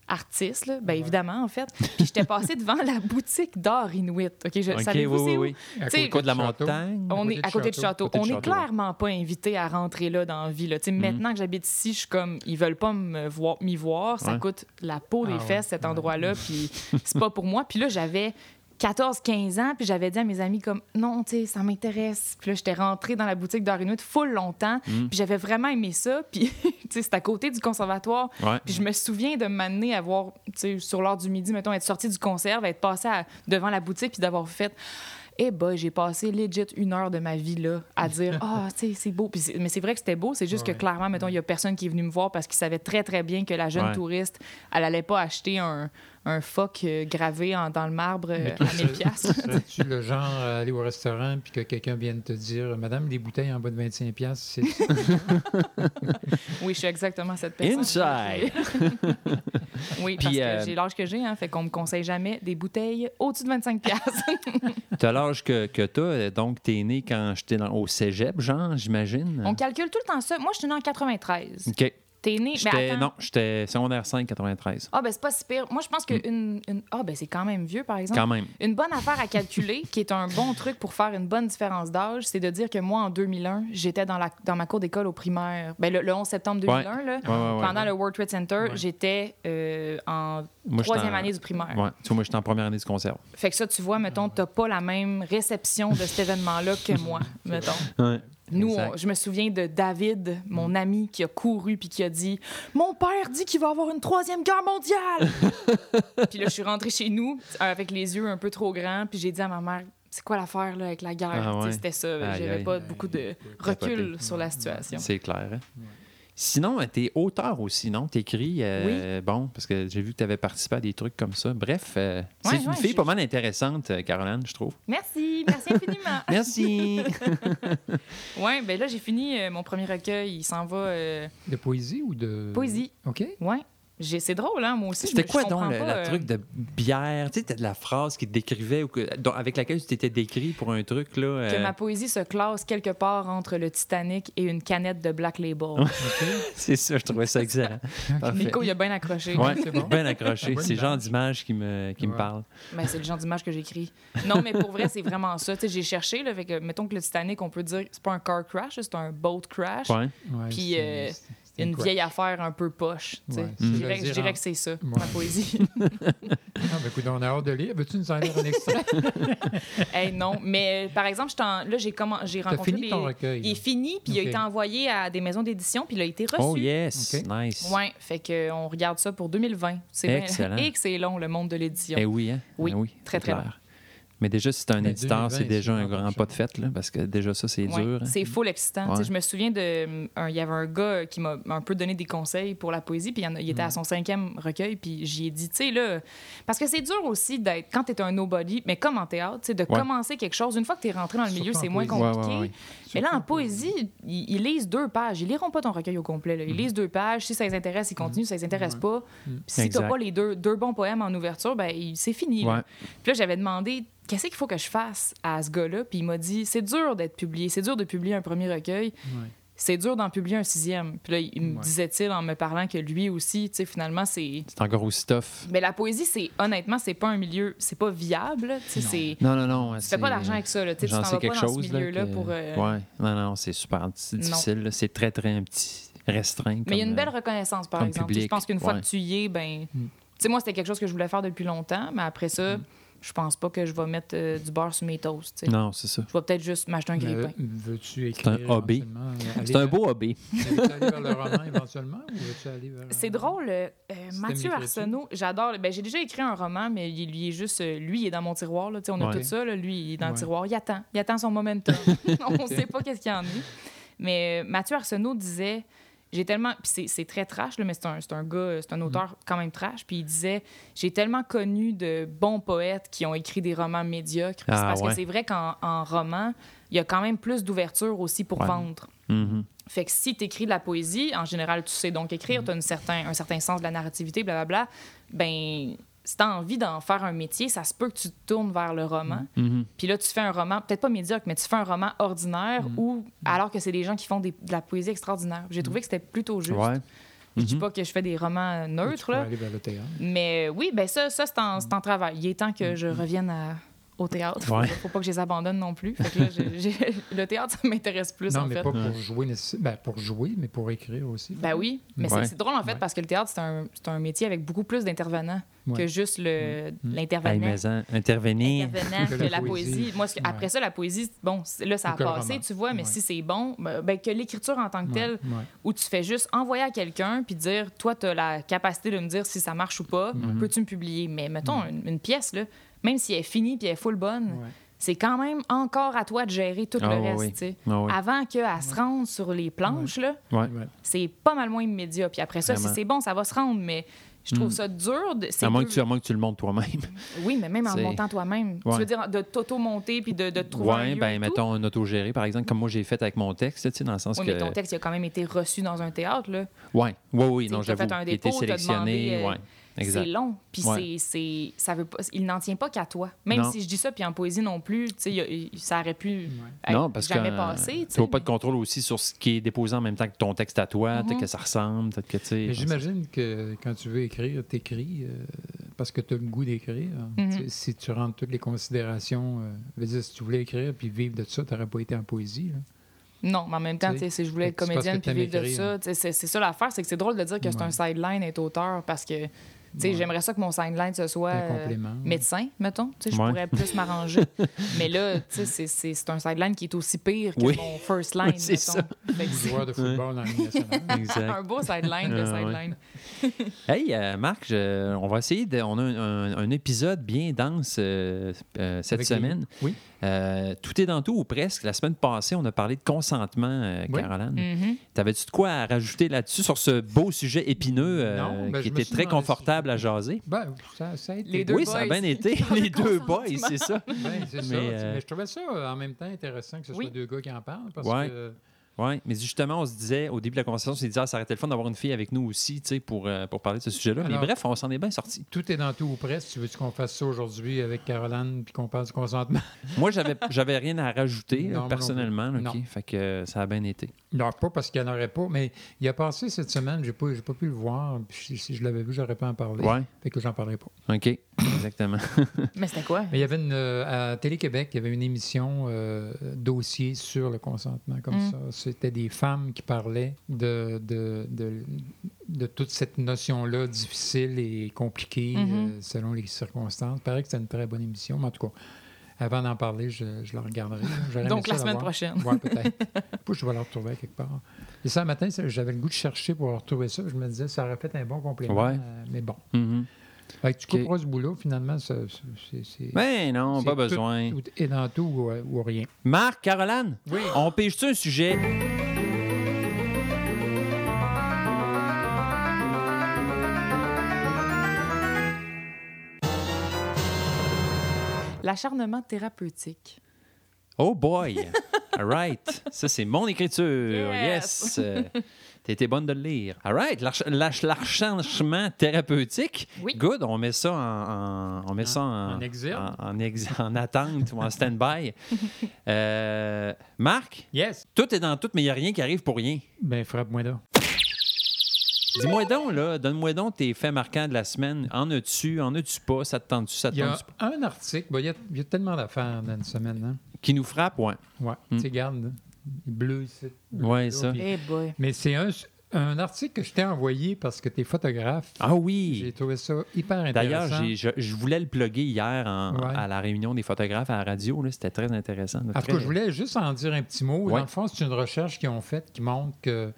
[SPEAKER 4] artiste, là. Ben, évidemment, en fait. Puis j'étais passée devant la boutique d'art Inuit. OK, je,
[SPEAKER 1] oui,
[SPEAKER 4] savez-vous
[SPEAKER 1] oui,
[SPEAKER 4] c'est où?
[SPEAKER 1] oui.
[SPEAKER 3] À côté
[SPEAKER 1] de la montagne?
[SPEAKER 4] On est à côté du château. On n'est clairement pas invité à rentrer là dans la vie. Là. Tu sais,
[SPEAKER 1] Mhm.
[SPEAKER 4] Maintenant que j'habite ici, je suis comme, ils veulent pas me voir, m'y voir. Ça
[SPEAKER 1] Ouais.
[SPEAKER 4] coûte la peau des
[SPEAKER 3] Ah ouais,
[SPEAKER 4] fesses, cet
[SPEAKER 3] ouais.
[SPEAKER 4] endroit-là. Puis c'est pas pour moi. Puis là, j'avais 14-15 ans, puis j'avais dit à mes amis comme, non, tu sais, ça m'intéresse. Puis là, j'étais rentrée dans la boutique d'Arinuit full longtemps.
[SPEAKER 1] Mhm.
[SPEAKER 4] Puis j'avais vraiment aimé ça. <laughs> Puis, tu sais, c'est à côté du conservatoire.
[SPEAKER 1] Ouais.
[SPEAKER 4] Puis je me souviens de m'amener à voir, tu sais, sur l'heure du midi, mettons, être sortie du conserve, être passée à- devant la boutique, puis d'avoir fait. Eh ben, j'ai passé legit une heure de ma vie là à dire <laughs> ah tu sais c'est beau Puis mais c'est vrai que c'était beau c'est juste
[SPEAKER 3] Ouais.
[SPEAKER 4] que clairement mettons il y a personne qui est venu me voir parce qu'il savait très très bien que la jeune
[SPEAKER 1] Ouais.
[SPEAKER 4] touriste elle allait pas acheter un, un phoque euh, gravé en- dans le marbre euh,
[SPEAKER 3] Mais
[SPEAKER 4] à 1000 piastres
[SPEAKER 3] Serais-tu le genre à aller au restaurant puis que quelqu'un vienne te dire Madame, les bouteilles en bas de 25$, piastres, c'est <laughs>
[SPEAKER 4] oui je suis exactement cette personne
[SPEAKER 1] Inside. <laughs>
[SPEAKER 4] oui
[SPEAKER 1] Puis,
[SPEAKER 4] parce que
[SPEAKER 1] euh,
[SPEAKER 4] j'ai l'âge que j'ai hein, fait qu'on me conseille jamais des bouteilles au-dessus de 25 piastres <laughs>
[SPEAKER 1] Tu as l'âge que, que tu as, donc tu es né quand j'étais dans- au cégep, genre, j'imagine?
[SPEAKER 4] on calcule tout le temps ça moi je suis née en 93
[SPEAKER 1] OK.
[SPEAKER 4] T'es né mais
[SPEAKER 1] J'étais-
[SPEAKER 4] attends.
[SPEAKER 1] non, j'étais secondaire 5, 93.
[SPEAKER 4] Ah, ben c'est pas si pire. Moi, je pense que une, une- Ah, ben c'est quand même vieux, par exemple.
[SPEAKER 1] Mm. Quand même.
[SPEAKER 4] Une bonne affaire à calculer, <laughs> qui est un bon truc pour faire une bonne différence d'âge, c'est de dire que moi, en 2001, j'étais dans, la, dans ma cour d'école au primaire. Ben, le, le 11 septembre 2001, là,
[SPEAKER 1] Ouais, ouais, ouais.
[SPEAKER 4] pendant le World Trade Center,
[SPEAKER 3] Ouais.
[SPEAKER 4] j'étais euh, en
[SPEAKER 1] Moi,
[SPEAKER 4] troisième
[SPEAKER 1] en-
[SPEAKER 4] année du primaire.
[SPEAKER 1] Ouais. Tu vois, moi, j'étais en première année du conserve.
[SPEAKER 4] Fait que ça, tu vois, mettons, t'as pas la même réception de cet événement-là que moi, <laughs> mettons.
[SPEAKER 1] Ouais.
[SPEAKER 4] Nous, on- je me souviens de David, mon ami, qui a couru puis qui a dit Mon père dit qu'il va avoir une troisième guerre mondiale. <laughs> puis là, je suis rentrée chez nous avec les yeux un peu trop grands, puis j'ai dit à ma mère C'est quoi l'affaire là, avec la guerre?
[SPEAKER 1] Ah ouais.
[SPEAKER 4] C'était ça. J'avais
[SPEAKER 1] aïe.
[SPEAKER 4] pas beaucoup de recul sur la situation.
[SPEAKER 1] C'est clair. hein? Sinon, tu es auteur aussi, non? Tu écris, bon, parce que j'ai vu que tu avais participé à des trucs comme ça. Bref, euh, c'est
[SPEAKER 4] Ouais,
[SPEAKER 1] une
[SPEAKER 4] ouais,
[SPEAKER 1] fille
[SPEAKER 4] je-
[SPEAKER 1] pas mal intéressante, euh, Caroline, je trouve.
[SPEAKER 4] Merci, merci infiniment. <laughs>
[SPEAKER 1] Merci. <laughs>
[SPEAKER 4] ouais, ben là, j'ai fini euh, mon premier recueil. Il s'en va. euh,
[SPEAKER 3] de poésie ou de.
[SPEAKER 4] Poésie.
[SPEAKER 3] OK.
[SPEAKER 4] ouais. J'ai- C'est drôle, hein, moi aussi. je
[SPEAKER 1] C'était quoi donc
[SPEAKER 4] comprends
[SPEAKER 1] le,
[SPEAKER 4] pas,
[SPEAKER 1] la
[SPEAKER 4] euh,
[SPEAKER 1] truc de bière? Tu sais, t'as de la phrase qui te décrivait ou que, dont- avec laquelle tu t'étais décrit pour un truc, là.
[SPEAKER 4] Que
[SPEAKER 1] euh,
[SPEAKER 4] ma poésie se classe quelque part entre le Titanic et une canette de Black Label. <laughs>
[SPEAKER 1] C'est ça, je trouvais ça excellent. <laughs>
[SPEAKER 4] Nico, il a bien accroché.
[SPEAKER 1] Ouais,
[SPEAKER 3] C'est bon.
[SPEAKER 1] bien accroché. C'est le genre
[SPEAKER 3] image.
[SPEAKER 1] d'image qui me, qui me parle.
[SPEAKER 4] Ben, c'est le genre d'image que j'écris. Non, mais pour vrai, c'est vraiment ça. Tu sais, j'ai cherché, là, fait que, mettons que le Titanic, on peut dire, c'est pas un car crash, c'est un boat crash.
[SPEAKER 1] Ouais.
[SPEAKER 3] Ouais,
[SPEAKER 4] Puis,
[SPEAKER 3] c'est-
[SPEAKER 4] euh, Une
[SPEAKER 3] quoi?
[SPEAKER 4] vieille affaire un peu poche.
[SPEAKER 3] Ouais,
[SPEAKER 4] je, dirais,
[SPEAKER 3] je
[SPEAKER 4] que c'est ça,
[SPEAKER 3] Ouais.
[SPEAKER 4] ma poésie. <laughs>
[SPEAKER 3] Ah, ben, écoute, on a hâte de lire. Veux-tu nous en lire un extrait? <laughs>
[SPEAKER 4] hey, non, mais euh, par exemple, je t'en- là, j'ai comment... j'ai
[SPEAKER 3] T'as
[SPEAKER 4] rencontré
[SPEAKER 3] fini
[SPEAKER 4] des...
[SPEAKER 3] ton recueil.
[SPEAKER 4] Il est fini, puis il a été envoyé à des maisons d'édition, puis il a été reçu.
[SPEAKER 1] Oh yes,
[SPEAKER 3] OK.
[SPEAKER 1] nice.
[SPEAKER 4] Ouais, fait que on regarde ça pour 2020. C'est bien-
[SPEAKER 1] Excellent. <laughs>
[SPEAKER 4] Et que c'est long, le monde de l'édition.
[SPEAKER 1] Eh oui, hein?
[SPEAKER 4] Oui,
[SPEAKER 1] Eh oui
[SPEAKER 4] très,
[SPEAKER 1] c'est
[SPEAKER 4] très
[SPEAKER 1] clair. Mais déjà, si c'est un éditeur,
[SPEAKER 3] 2020,
[SPEAKER 1] c'est déjà un grand pas de fête, là, parce que déjà, ça, c'est
[SPEAKER 4] Ouais,
[SPEAKER 1] dur. hein.
[SPEAKER 4] C'est full excitant.
[SPEAKER 1] Ouais.
[SPEAKER 4] Je me souviens de. un- Il y avait un gars qui m'a un peu donné des conseils pour la poésie, puis il, était à son cinquième recueil, puis j'y ai dit, tu sais, là. Parce que c'est dur aussi d'être. Quand t'es un nobody, mais comme en théâtre, tu sais, de
[SPEAKER 1] Ouais.
[SPEAKER 4] commencer quelque chose, une fois que t'es rentré dans le milieu, c'est moins compliqué. Mais là, en poésie, ils, ils lisent deux pages. Ils liront pas ton recueil au complet. là. Ils lisent deux pages. Si ça les intéresse, ils continuent. Si ça les intéresse pas, puis si t'as pas les deux, deux bons poèmes en ouverture, ben c'est fini. là. Puis là, j'avais demandé qu'est-ce qu'il faut que je fasse à ce gars-là? Puis il m'a dit c'est dur d'être publié. C'est dur de publier un premier recueil.
[SPEAKER 3] Ouais.
[SPEAKER 4] C'est dur d'en publier un sixième. Puis là, il me
[SPEAKER 3] Ouais.
[SPEAKER 4] disait-il en me parlant que lui aussi, tu sais, finalement, c'est.
[SPEAKER 1] C'est encore aussi tough.
[SPEAKER 4] Mais la poésie, c'est honnêtement, c'est pas un milieu, c'est pas viable. c'est.
[SPEAKER 1] Non, non, non.
[SPEAKER 4] Tu fais pas d'argent avec ça. Là. Tu sais, tu
[SPEAKER 1] J'en
[SPEAKER 4] t'en vas
[SPEAKER 1] quelque
[SPEAKER 4] pas dans ce milieu-là
[SPEAKER 1] que-
[SPEAKER 4] pour. euh,
[SPEAKER 1] Ouais, non, non, c'est super difficile. C'est très, très un petit restreint.
[SPEAKER 4] Mais il y a une belle
[SPEAKER 1] euh,
[SPEAKER 4] reconnaissance, par exemple. Je pense qu'une fois que tu y es, ben.
[SPEAKER 3] Mm.
[SPEAKER 4] Tu sais, moi, c'était quelque chose que je voulais faire depuis longtemps, mais après ça, je pense pas que je vais mettre euh, du beurre sur mes toasts.
[SPEAKER 1] Non, c'est ça.
[SPEAKER 4] Je vais peut-être juste m'acheter un grille-pain.
[SPEAKER 3] euh, Veux-tu écrire
[SPEAKER 1] un hobby.
[SPEAKER 3] éventuellement, euh, aller
[SPEAKER 1] C'est un beau hobby. <laughs>
[SPEAKER 3] Aller vers le roman éventuellement ou veux-tu aller vers...
[SPEAKER 4] C'est drôle, euh, euh, Mathieu. Arsenault, j'adore. Ben, j'ai déjà écrit un roman, mais il, lui est juste. euh, lui, il est dans mon tiroir. Là, on a
[SPEAKER 1] Ouais.
[SPEAKER 4] tout ça. là, lui, il est dans le tiroir. Il attend. Il attend son momentum. <laughs> on sait pas qu'est-ce qu'il y en est. Mais euh, Mathieu Arsenault disait. J'ai tellement. Puis c'est, très trash, là, mais c'est un, un gars, c'est un
[SPEAKER 3] Mm.
[SPEAKER 4] auteur quand même trash. Puis il disait J'ai tellement connu de bons poètes qui ont écrit des romans médiocres.
[SPEAKER 1] Ah,
[SPEAKER 4] parce
[SPEAKER 1] ouais.
[SPEAKER 4] que c'est vrai qu'en en roman, il y a quand même plus d'ouverture aussi pour
[SPEAKER 1] Ouais.
[SPEAKER 4] vendre.
[SPEAKER 1] Mhm.
[SPEAKER 4] Fait que si tu écris de la poésie, en général, tu sais donc écrire, tu as certain, un certain sens de la narrativité, blablabla, ben, si tu as envie d'en faire un métier, ça se peut que tu te tournes vers le roman.
[SPEAKER 1] Mhm.
[SPEAKER 4] Puis là, tu fais un roman, peut-être pas médiocre, mais tu fais un roman ordinaire ou alors que c'est des gens qui font des- de la poésie extraordinaire. J'ai trouvé que c'était plutôt juste.
[SPEAKER 1] Ouais.
[SPEAKER 4] Je dis
[SPEAKER 1] Mhm.
[SPEAKER 4] pas que je fais des romans
[SPEAKER 3] Tu
[SPEAKER 4] neutres, là,
[SPEAKER 3] aller vers le théâtre.
[SPEAKER 4] mais oui, ben ça, ça c'est en, c'est en travail. Il est temps que je revienne à- au théâtre. Faut,
[SPEAKER 1] Ouais.
[SPEAKER 4] faut pas que je les abandonne non plus. Fait que là, j'ai- j'ai- <laughs> le théâtre, ça m'intéresse plus,
[SPEAKER 3] non,
[SPEAKER 4] en
[SPEAKER 3] mais
[SPEAKER 4] fait.
[SPEAKER 3] pas pour jouer, ben, pour jouer, mais pour écrire aussi.
[SPEAKER 4] Ben oui, mais c'est-
[SPEAKER 1] Ouais.
[SPEAKER 4] c'est drôle en fait
[SPEAKER 3] Ouais.
[SPEAKER 4] parce que le théâtre, c'est un, c'est un métier avec beaucoup plus d'intervenants
[SPEAKER 3] Ouais.
[SPEAKER 4] que juste le-
[SPEAKER 3] Mm.
[SPEAKER 1] Hey,
[SPEAKER 4] l'intervenant.
[SPEAKER 1] mais en- intervenir.
[SPEAKER 4] Intervenant
[SPEAKER 3] Que
[SPEAKER 4] que
[SPEAKER 3] la
[SPEAKER 4] la
[SPEAKER 3] poésie.
[SPEAKER 4] poésie. Moi, après ça, la poésie, bon, là, ça a
[SPEAKER 3] Ou
[SPEAKER 4] passé, tu vois, mais
[SPEAKER 3] Ouais.
[SPEAKER 4] si c'est bon, ben, ben, que l'écriture en tant que telle,
[SPEAKER 3] ouais.
[SPEAKER 4] où tu fais juste envoyer à quelqu'un puis dire, toi, tu as la capacité de me dire si ça marche ou pas,
[SPEAKER 3] Mhm.
[SPEAKER 4] peux-tu me publier? Mais mettons, une, une pièce, là, même si elle est finie puis elle est full bonne,
[SPEAKER 3] Ouais.
[SPEAKER 4] c'est quand même encore à toi de gérer tout
[SPEAKER 1] Ah,
[SPEAKER 4] le
[SPEAKER 1] ouais,
[SPEAKER 4] reste,
[SPEAKER 1] oui.
[SPEAKER 4] tu sais.
[SPEAKER 1] Ah, ouais.
[SPEAKER 4] Avant qu'elle se rende sur les planches, là,
[SPEAKER 1] Ouais.
[SPEAKER 3] Ouais.
[SPEAKER 4] c'est pas mal moins immédiat. Puis après ça,
[SPEAKER 1] Vraiment.
[SPEAKER 4] si c'est bon, ça va se rendre, mais je trouve
[SPEAKER 1] Mm.
[SPEAKER 4] ça dur. De,
[SPEAKER 1] À moins, que tu, à moins que tu le montres toi-même. <laughs>
[SPEAKER 4] Oui, mais même en le montant toi-même.
[SPEAKER 1] Ouais.
[SPEAKER 4] Tu veux dire de t'auto-monter puis de, de te trouver un
[SPEAKER 1] Ouais,
[SPEAKER 4] lieu
[SPEAKER 1] ben,
[SPEAKER 4] et tout?
[SPEAKER 1] mettons un autogéré, par exemple, comme moi j'ai fait avec mon texte, tu sais, dans le sens
[SPEAKER 4] Oui,
[SPEAKER 1] que.
[SPEAKER 4] mais ton texte il a quand même été reçu dans un théâtre. Là.
[SPEAKER 1] Ouais, ouais, oui,
[SPEAKER 4] T'sais,
[SPEAKER 1] non, j'avoue. Il a été sélectionné,
[SPEAKER 4] demandé, euh,
[SPEAKER 1] ouais.
[SPEAKER 4] C'est long, puis
[SPEAKER 1] Ouais.
[SPEAKER 4] c'est, c'est, ça veut pas, il n'en tient pas qu'à toi. Même
[SPEAKER 1] Non.
[SPEAKER 4] si je dis ça, puis en poésie non plus, tu y il- ça aurait pu être
[SPEAKER 1] Non, parce que
[SPEAKER 4] jamais
[SPEAKER 1] euh,
[SPEAKER 4] passé. tu
[SPEAKER 1] tu n'as pas de
[SPEAKER 4] mais-
[SPEAKER 1] contrôle aussi sur ce qui est déposé en même temps que ton texte à toi, peut-être
[SPEAKER 4] Mhm.
[SPEAKER 1] que ça ressemble, peut-être que tu
[SPEAKER 3] j'imagine que quand tu veux écrire, t'écris euh, parce que tu as le goût d'écrire.
[SPEAKER 4] Mhm.
[SPEAKER 3] Tu Si tu rentres toutes les considérations, euh, veux dire, si tu voulais écrire puis vivre de ça, tu n'aurais pas été en poésie. là.
[SPEAKER 4] Non, mais en même temps,
[SPEAKER 3] Tu
[SPEAKER 4] tu si je voulais être
[SPEAKER 3] que c'est
[SPEAKER 4] comédienne
[SPEAKER 3] que
[SPEAKER 4] puis vivre de ça, tu c'est, c'est ça l'affaire, c'est que c'est drôle de dire que c'est
[SPEAKER 3] Ouais.
[SPEAKER 4] un sideline être auteur parce que, tu
[SPEAKER 3] Ouais.
[SPEAKER 4] j'aimerais ça que mon sideline ce soit euh, médecin, mettons. Je
[SPEAKER 1] Ouais.
[SPEAKER 4] pourrais plus m'arranger. <laughs> mais là, tu sais, c'est, c'est, c'est un sideline qui est aussi pire que
[SPEAKER 1] Oui.
[SPEAKER 4] mon first line,
[SPEAKER 1] Oui, c'est
[SPEAKER 4] mettons.
[SPEAKER 1] ça.
[SPEAKER 4] Que
[SPEAKER 3] joueur de football dans. <laughs>
[SPEAKER 1] Exact.
[SPEAKER 4] un beau sideline, le
[SPEAKER 1] Ah, ouais.
[SPEAKER 4] sideline. <laughs>
[SPEAKER 1] Hey, euh, Marc, je- on va essayer de. On a un, un- un épisode bien dense euh, euh, cette
[SPEAKER 3] Avec les-
[SPEAKER 1] semaine.
[SPEAKER 3] Oui.
[SPEAKER 1] Euh, tout est dans tout ou presque. La semaine passée, on a parlé de consentement, euh,
[SPEAKER 3] Oui.
[SPEAKER 1] Caroline.
[SPEAKER 4] Mhm.
[SPEAKER 1] T'avais-tu de quoi à rajouter là-dessus sur ce beau sujet épineux euh,
[SPEAKER 3] Non, ben,
[SPEAKER 1] qui était très confortable? À jaser?
[SPEAKER 3] Ben, ça, ça a été.
[SPEAKER 4] Les deux
[SPEAKER 1] oui, ça a bien été. <laughs> Les
[SPEAKER 4] de
[SPEAKER 1] deux boys, c'est ça.
[SPEAKER 3] Ben, c'est ça.
[SPEAKER 1] Euh,
[SPEAKER 3] Mais je trouvais ça euh, en même temps intéressant que ce soit
[SPEAKER 4] Oui.
[SPEAKER 3] deux gars qui en parlent parce
[SPEAKER 1] Ouais.
[SPEAKER 3] que
[SPEAKER 1] Oui, mais justement, on se disait, au début de la conversation, on s'est dit, ah, ça aurait été le fun d'avoir une fille avec nous aussi, tu sais, pour, euh, pour parler de ce sujet-là. Mais bref, on s'en est bien sorti.
[SPEAKER 3] tout est dans tout ou presque. Tu veux-tu qu'on fasse ça aujourd'hui avec Caroline puis qu'on parle du consentement? <laughs>
[SPEAKER 1] Moi, j'avais, j'avais rien à rajouter,
[SPEAKER 3] Non,
[SPEAKER 1] euh,
[SPEAKER 3] non
[SPEAKER 1] personnellement.
[SPEAKER 3] Non.
[SPEAKER 1] Fait que euh, ça a bien été.
[SPEAKER 3] Non, pas parce qu'il n'y en aurait pas, mais il a passé cette semaine, j'ai pas, j'ai pas pu le voir. Puis si, si je l'avais vu, j'aurais pas en parler.
[SPEAKER 1] Ouais,
[SPEAKER 3] Fait que j'en parlerai pas.
[SPEAKER 1] OK, <coughs> exactement. <laughs>
[SPEAKER 4] Mais c'était quoi?
[SPEAKER 3] Mais il y avait une, euh, à Télé-Québec, il y avait une émission euh, dossier sur le consentement, comme
[SPEAKER 4] Mm.
[SPEAKER 3] ça. C'était des femmes qui parlaient de, de, de, de toute cette notion-là difficile et compliquée
[SPEAKER 4] Mhm.
[SPEAKER 3] euh, selon les circonstances. Il paraît que c'était une très bonne émission, mais en tout cas, avant d'en parler, je, je la regarderai.
[SPEAKER 4] Donc la semaine prochaine.
[SPEAKER 3] Oui, peut-être. <laughs> Puis je vais la retrouver quelque part. Et ça, un matin, j'avais le goût de chercher pour retrouver ça. Je me disais, ça aurait fait un bon complément.
[SPEAKER 1] Ouais.
[SPEAKER 3] euh, mais bon.
[SPEAKER 1] Mhm.
[SPEAKER 3] Fait que tu couperas ce bout-là, finalement, c'est... c'est-
[SPEAKER 1] Ben non, pas
[SPEAKER 3] tout-
[SPEAKER 1] besoin.
[SPEAKER 3] tout et dans tout ou, euh, ou rien.
[SPEAKER 1] Marc, Caroline,
[SPEAKER 3] Oui.
[SPEAKER 1] on pêche-tu un sujet?
[SPEAKER 4] L'acharnement thérapeutique.
[SPEAKER 1] Oh boy! <laughs> All right. Ça, c'est mon écriture. Yes!
[SPEAKER 4] Yes.
[SPEAKER 1] Euh, T'as été bonne de le lire. All right. L'arch- l'arch- L'archangement thérapeutique.
[SPEAKER 4] Oui.
[SPEAKER 1] Good. On met ça en, en- on met ça en,
[SPEAKER 3] en
[SPEAKER 1] en, en ex- en attente ou en stand-by. <laughs> Euh, Marc,
[SPEAKER 3] Yes.
[SPEAKER 1] tout est dans tout, mais il n'y a rien qui arrive pour rien.
[SPEAKER 3] Ben, frappe-moi là.
[SPEAKER 1] Dis-moi donc, là, donne-moi donc tes faits marquants de la semaine. En as-tu, en as-tu pas? Ça te tente-tu, ça te
[SPEAKER 3] Il y a
[SPEAKER 1] tente-tu pas?
[SPEAKER 3] un article, ben, il y, a, il y a tellement d'affaires dans une semaine. Hein?
[SPEAKER 1] Qui nous frappe, ouais.
[SPEAKER 3] Ouais,
[SPEAKER 1] Mm.
[SPEAKER 3] tu sais, garde, là. bleu ici. bleu
[SPEAKER 1] Ouais, ça.
[SPEAKER 4] Eh boy.
[SPEAKER 3] Mais c'est un, un article que je t'ai envoyé parce que tu es photographe.
[SPEAKER 1] Ah oui!
[SPEAKER 3] J'ai trouvé ça hyper
[SPEAKER 1] D'ailleurs,
[SPEAKER 3] intéressant.
[SPEAKER 1] j'ai- je, je voulais le plugger hier en-
[SPEAKER 3] Ouais.
[SPEAKER 1] à la réunion des photographes à la radio. C'était très intéressant.
[SPEAKER 3] En tout cas, je voulais juste en dire un petit mot.
[SPEAKER 1] Ouais.
[SPEAKER 3] Dans le fond, c'est une recherche qu'ils ont faite qui montre que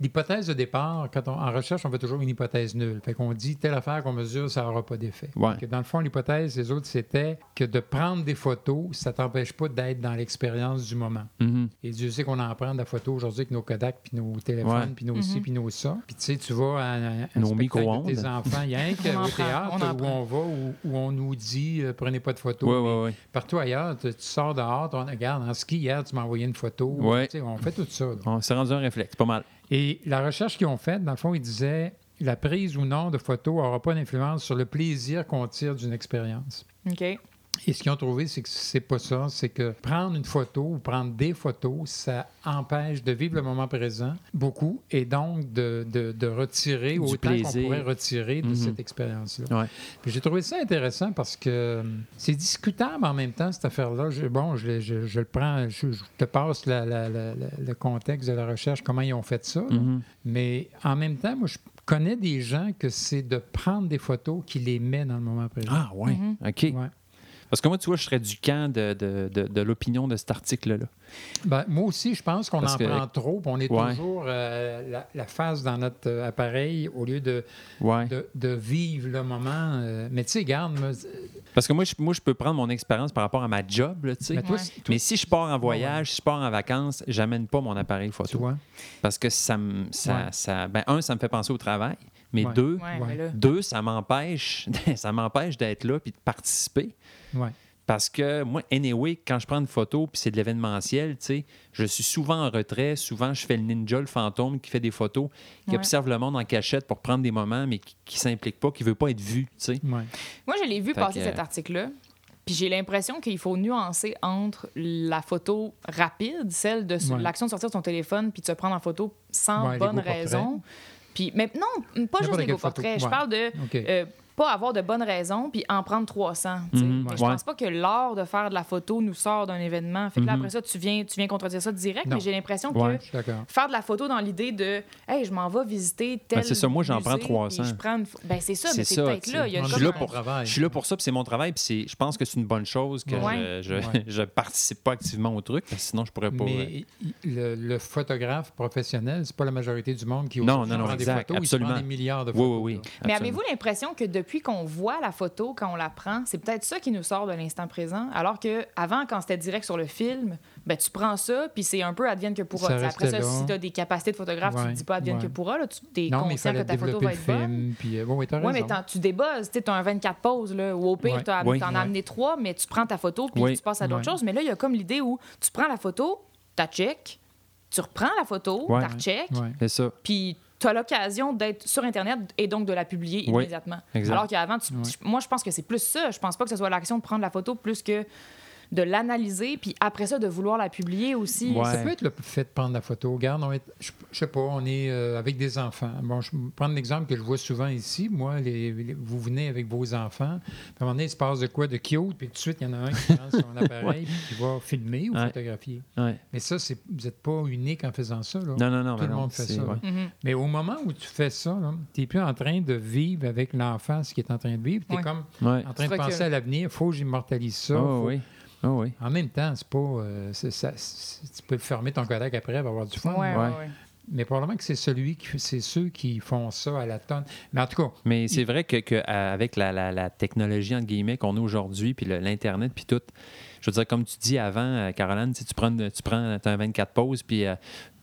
[SPEAKER 3] l'hypothèse de départ, quand on, en recherche, on fait toujours une hypothèse nulle. Fait qu'on dit telle affaire qu'on mesure, ça n'aura pas d'effet.
[SPEAKER 1] Ouais.
[SPEAKER 3] Que dans le fond, l'hypothèse des autres, c'était que de prendre des photos, ça t'empêche pas d'être dans l'expérience du moment.
[SPEAKER 1] Mhm.
[SPEAKER 3] Et Dieu sait qu'on en prend de la photo aujourd'hui avec nos Kodak, puis nos téléphones, puis nos ci, puis nos ça. Puis tu sais, tu vas à un, un
[SPEAKER 1] Nos
[SPEAKER 3] spectacle
[SPEAKER 1] micro-ondes.
[SPEAKER 3] de tes enfants. Il y a un <laughs>
[SPEAKER 4] On
[SPEAKER 3] qu'au
[SPEAKER 4] prend,
[SPEAKER 3] théâtre
[SPEAKER 4] on
[SPEAKER 3] où on va, où, où on nous dit euh, prenez pas de photos.
[SPEAKER 1] Ouais,
[SPEAKER 3] Mais
[SPEAKER 1] ouais, ouais.
[SPEAKER 3] Partout ailleurs, tu, tu sors dehors, tu regardes, en ski, hier, tu m'as envoyé une photo. On fait tout ça. là.
[SPEAKER 1] On s'est rendu un réflexe. Pas mal.
[SPEAKER 3] Et la recherche qu'ils ont faite, dans le fond, ils disaient la prise ou non de photos n'aura pas d'influence sur le plaisir qu'on tire d'une expérience.
[SPEAKER 4] OK.
[SPEAKER 3] Et ce qu'ils ont trouvé, c'est que c'est pas ça. C'est que prendre une photo ou prendre des photos, ça empêche de vivre le moment présent beaucoup et donc de, de- de retirer
[SPEAKER 1] Du
[SPEAKER 3] autant qu'on
[SPEAKER 1] plaisir.
[SPEAKER 3] pourrait retirer de
[SPEAKER 1] Mhm.
[SPEAKER 3] cette expérience-là.
[SPEAKER 1] Ouais.
[SPEAKER 3] Puis j'ai trouvé ça intéressant parce que hum, c'est discutable en même temps, cette affaire-là. Je- bon, je, je- je le prends, je, je te passe la- la- la- la- le contexte de la recherche, comment ils ont fait ça.
[SPEAKER 1] Mhm.
[SPEAKER 3] Mais en même temps, moi, je connais des gens que c'est de prendre des photos qui les met dans le moment présent.
[SPEAKER 1] Ah, ouais.
[SPEAKER 4] Mhm.
[SPEAKER 1] OK.
[SPEAKER 3] Ouais.
[SPEAKER 1] Parce que moi, tu vois, je serais du camp de, de, de- de l'opinion de cet article-là.
[SPEAKER 3] Ben, moi aussi, je pense qu'on en
[SPEAKER 1] que-
[SPEAKER 3] prend trop. On est
[SPEAKER 1] Ouais.
[SPEAKER 3] toujours euh, la, la face dans notre euh, appareil au lieu de,
[SPEAKER 1] Ouais.
[SPEAKER 3] de, de vivre le moment. euh, mais tu sais, garde, moi,
[SPEAKER 1] Parce que moi je, moi, je peux prendre mon expérience par rapport à ma job, là, tu sais.
[SPEAKER 3] mais toi,
[SPEAKER 4] Ouais.
[SPEAKER 3] c'est- toi,
[SPEAKER 1] Mais si je pars en voyage, si je pars en vacances, j'amène pas mon appareil
[SPEAKER 3] tu
[SPEAKER 1] photo.
[SPEAKER 3] vois?
[SPEAKER 1] Parce que ça me. Ça,
[SPEAKER 3] Ouais.
[SPEAKER 1] ça- ben, un, ça me fait penser au travail. Mais
[SPEAKER 3] Ouais.
[SPEAKER 1] deux,
[SPEAKER 4] Ouais,
[SPEAKER 1] deux, ça m'empêche <laughs> ça m'empêche d'être là puis de participer.
[SPEAKER 3] Ouais.
[SPEAKER 1] Parce que moi, anyway, quand je prends une photo puis c'est de l'événementiel, tu sais, je suis souvent en retrait. Souvent, je fais le ninja, le fantôme qui fait des photos, qui
[SPEAKER 4] Ouais.
[SPEAKER 1] observe le monde en cachette pour prendre des moments, mais qui, qui s'implique pas, qui veut pas être vu, tu sais.
[SPEAKER 3] Ouais.
[SPEAKER 4] Moi, je l'ai vu
[SPEAKER 1] Fait
[SPEAKER 4] passer
[SPEAKER 1] que-
[SPEAKER 4] cet article-là. Puis j'ai l'impression qu'il faut nuancer entre la photo rapide, celle de
[SPEAKER 3] Ouais.
[SPEAKER 4] l'action de sortir de son téléphone puis de se prendre en photo sans bonne
[SPEAKER 3] portraits.
[SPEAKER 4] Puis, mais non, pas juste portraits. Je parle de euh, pas avoir de bonnes raisons puis en prendre 300. tu sais.
[SPEAKER 1] Mhm.
[SPEAKER 4] Mais je
[SPEAKER 1] Ouais.
[SPEAKER 4] pense pas que l'art de faire de la photo nous sort d'un événement. Fait que là,
[SPEAKER 1] Mhm.
[SPEAKER 4] après ça, tu viens, tu viens contredire ça direct,
[SPEAKER 3] Non.
[SPEAKER 4] mais j'ai l'impression que
[SPEAKER 1] Ouais.
[SPEAKER 4] Faire de la photo dans l'idée de hey je m'en vais visiter tel
[SPEAKER 1] Ben, c'est ça, moi, j'en prends
[SPEAKER 4] musée,
[SPEAKER 1] 300.
[SPEAKER 4] puis je prends une pho- ben c'est ça
[SPEAKER 1] C'est
[SPEAKER 4] mais c'est
[SPEAKER 1] ça,
[SPEAKER 4] peut-être là il y a
[SPEAKER 1] Je suis là pour-
[SPEAKER 3] le travail.
[SPEAKER 1] Je suis là pour ça, puis c'est mon travail, puis c'est- je pense que c'est une bonne chose que
[SPEAKER 4] Ouais.
[SPEAKER 1] je, je,
[SPEAKER 3] Ouais. <laughs>
[SPEAKER 1] je participe pas activement au truc, parce que sinon je pourrais pas. euh,
[SPEAKER 3] Mais il- le, le photographe professionnel, c'est pas la majorité du monde qui
[SPEAKER 1] Non, non, non,
[SPEAKER 3] prend des photos. Il
[SPEAKER 1] absolument.
[SPEAKER 3] prend des milliards de
[SPEAKER 1] Oui,
[SPEAKER 3] photos.
[SPEAKER 1] oui, oui.
[SPEAKER 3] là.
[SPEAKER 4] Mais avez-vous l'impression que depuis qu'on voit la photo, quand on la prend, c'est peut-être ça qui nous sort de l'instant présent? Alors que avant, quand c'était direct sur le film, ben, tu prends ça, puis c'est un peu advienne que pourra.
[SPEAKER 3] Ça
[SPEAKER 4] Après ça,
[SPEAKER 3] là.
[SPEAKER 4] si tu as des capacités de photographe, tu
[SPEAKER 3] Ouais,
[SPEAKER 4] ne dis pas advienne
[SPEAKER 3] ouais.
[SPEAKER 4] que pourra. Là, tu es
[SPEAKER 3] Non,
[SPEAKER 4] conscient que ta photo va être bonne.
[SPEAKER 3] film. Puis, euh, oui, raison.
[SPEAKER 4] mais tu débosses. Tu as un 24 poses, là, ou au pire,
[SPEAKER 3] Ouais.
[SPEAKER 4] tu en as
[SPEAKER 3] Ouais.
[SPEAKER 4] amené trois, mais tu prends ta photo, puis tu passes à d'autres
[SPEAKER 3] Ouais.
[SPEAKER 4] choses. Mais là, il y a comme l'idée où tu prends la photo, tu check, tu reprends la photo,
[SPEAKER 1] Ouais.
[SPEAKER 4] tu check,
[SPEAKER 3] Ouais.
[SPEAKER 1] C'est ça.
[SPEAKER 4] puis tu as l'occasion d'être sur Internet et donc de la publier
[SPEAKER 1] Oui,
[SPEAKER 4] immédiatement.
[SPEAKER 1] exact.
[SPEAKER 4] Alors qu'avant, moi, je pense que c'est plus ça. Je pense pas que ce soit l'action de prendre la photo plus que de l'analyser, puis après ça, de vouloir la publier aussi.
[SPEAKER 1] Ouais.
[SPEAKER 3] Ça peut être le fait de prendre la photo. Regarde, on est, je, je sais pas, on est euh, avec des enfants. Bon, je vais prendre l'exemple que je vois souvent ici. Moi, les, les- vous venez avec vos enfants. Puis à un moment donné, il se passe de quoi de cute, puis tout de suite, il y en a un qui prend son <laughs> appareil puis qui va filmer ou
[SPEAKER 1] Ouais.
[SPEAKER 3] photographier.
[SPEAKER 1] Ouais.
[SPEAKER 3] Mais ça, c'est, vous n'êtes pas unique en faisant ça. Là.
[SPEAKER 1] Non, non, non.
[SPEAKER 3] Tout
[SPEAKER 1] mais
[SPEAKER 3] le
[SPEAKER 1] non,
[SPEAKER 3] monde fait ça.
[SPEAKER 1] ouais.
[SPEAKER 4] Mhm.
[SPEAKER 3] Mais au moment où tu fais ça, tu n'es plus en train de vivre avec l'enfant ce qu'il est en train de vivre. Tu es
[SPEAKER 4] Ouais.
[SPEAKER 3] comme
[SPEAKER 1] Ouais.
[SPEAKER 3] en train
[SPEAKER 4] Tu
[SPEAKER 3] de penser à l'avenir. Il faut que j'immortalise ça. Faut-
[SPEAKER 1] oui. Ah oui.
[SPEAKER 3] En même temps, c'est pas. euh, c'est- ça- c'est- tu peux fermer ton Kodak après et avoir du fun.
[SPEAKER 4] Ouais,
[SPEAKER 1] Ouais.
[SPEAKER 4] ouais, ouais.
[SPEAKER 3] mais probablement que c'est celui qui, c'est ceux qui font ça à la tonne. Mais en tout cas,
[SPEAKER 1] Mais c'est vrai que, que, euh, avec la, la- la technologie entre guillemets qu'on a aujourd'hui, puis le- l'internet, puis tout, je veux dire comme tu dis avant, euh, Caroline, tu sais, tu prends, tu prends t'as un 24 pauses, puis euh,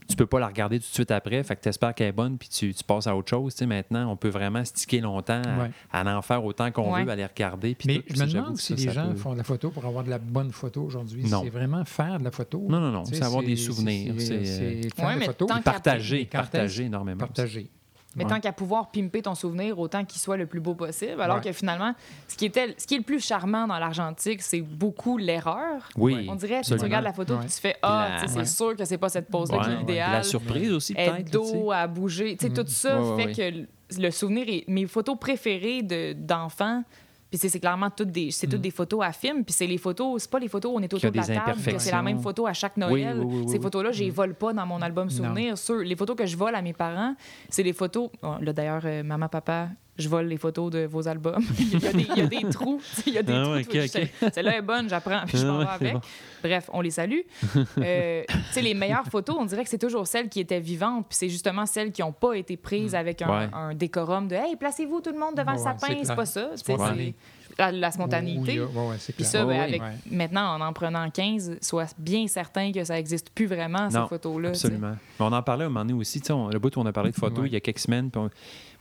[SPEAKER 1] tu peux pas la regarder tout de suite après, fait que tu espères qu'elle est bonne, puis tu, tu passes à autre chose. Tu sais, maintenant, on peut vraiment sticker longtemps à,
[SPEAKER 3] Ouais.
[SPEAKER 1] à en faire autant qu'on
[SPEAKER 4] Ouais.
[SPEAKER 1] veut, à les regarder. puis
[SPEAKER 3] mais
[SPEAKER 1] tout,
[SPEAKER 3] je me demande si
[SPEAKER 1] ça,
[SPEAKER 3] les
[SPEAKER 1] ça
[SPEAKER 3] gens
[SPEAKER 1] peut-
[SPEAKER 3] font de la photo pour avoir de la bonne photo aujourd'hui.
[SPEAKER 1] Non.
[SPEAKER 3] C'est vraiment faire de la photo.
[SPEAKER 1] Non, non, non, c'est avoir des souvenirs,
[SPEAKER 3] c'est-
[SPEAKER 1] c'est, euh,
[SPEAKER 3] c'est faire
[SPEAKER 4] Ouais, qu'à-
[SPEAKER 1] Partager, partager énormément.
[SPEAKER 3] partager.
[SPEAKER 4] Mais
[SPEAKER 1] Ouais.
[SPEAKER 4] tant qu'à pouvoir pimper ton souvenir, autant qu'il soit le plus beau possible. Alors
[SPEAKER 3] Ouais.
[SPEAKER 4] que finalement, ce qui, était, ce qui est le plus charmant dans l'argentique, c'est beaucoup l'erreur.
[SPEAKER 1] Oui,
[SPEAKER 4] On dirait, si tu regardes la photo, tu fais Ah, c'est
[SPEAKER 3] Ouais.
[SPEAKER 4] sûr que c'est pas cette pose-là qui est
[SPEAKER 1] ouais.
[SPEAKER 4] l'idéal.
[SPEAKER 1] La surprise aussi,
[SPEAKER 4] Elle
[SPEAKER 1] peut-être.
[SPEAKER 4] dos à bouger. Tu sais, tout ça
[SPEAKER 1] Ouais, ouais,
[SPEAKER 4] fait
[SPEAKER 1] ouais.
[SPEAKER 4] que le- souvenir est. Mes photos préférées de- d'enfants, puis c'est clairement toutes des, c'est toutes des photos à film, puis c'est les photos, c'est pas les photos où on est autour de la table, que c'est la même photo à chaque Noël.
[SPEAKER 1] oui, oui, oui,
[SPEAKER 4] Ces photos-là, je les vole pas dans mon album souvenir. Sur les photos que je vole à mes parents, c'est les photos. oh, là, d'ailleurs, euh, maman, papa, je vole les photos de vos albums. <laughs> il, y a des, il y a des trous. Il y a des
[SPEAKER 1] Ah
[SPEAKER 4] Celle-là est bonne, j'apprends, puis je m'en vais
[SPEAKER 1] Ah
[SPEAKER 4] avec.
[SPEAKER 1] bon.
[SPEAKER 4] Bref, on les salue. <laughs> Euh, les meilleures photos, on dirait que c'est toujours celles qui étaient vivantes, puis c'est justement celles qui n'ont pas été prises avec un,
[SPEAKER 1] Ouais.
[SPEAKER 4] un décorum de Hey, placez-vous tout le monde devant le
[SPEAKER 3] Ouais,
[SPEAKER 4] sapin.
[SPEAKER 3] c'est
[SPEAKER 4] pas ça. c'est La, la spontanéité.
[SPEAKER 3] Oui, oui, oui, c'est
[SPEAKER 4] Puis ça, ben, avec, maintenant, en en prenant 15, sois bien certain que ça n'existe plus vraiment, ces photos-là.
[SPEAKER 1] Absolument. Mais on en parlait à un moment donné aussi. tu sais, on- le bout où on a parlé de photos il y a quelques semaines. puis on-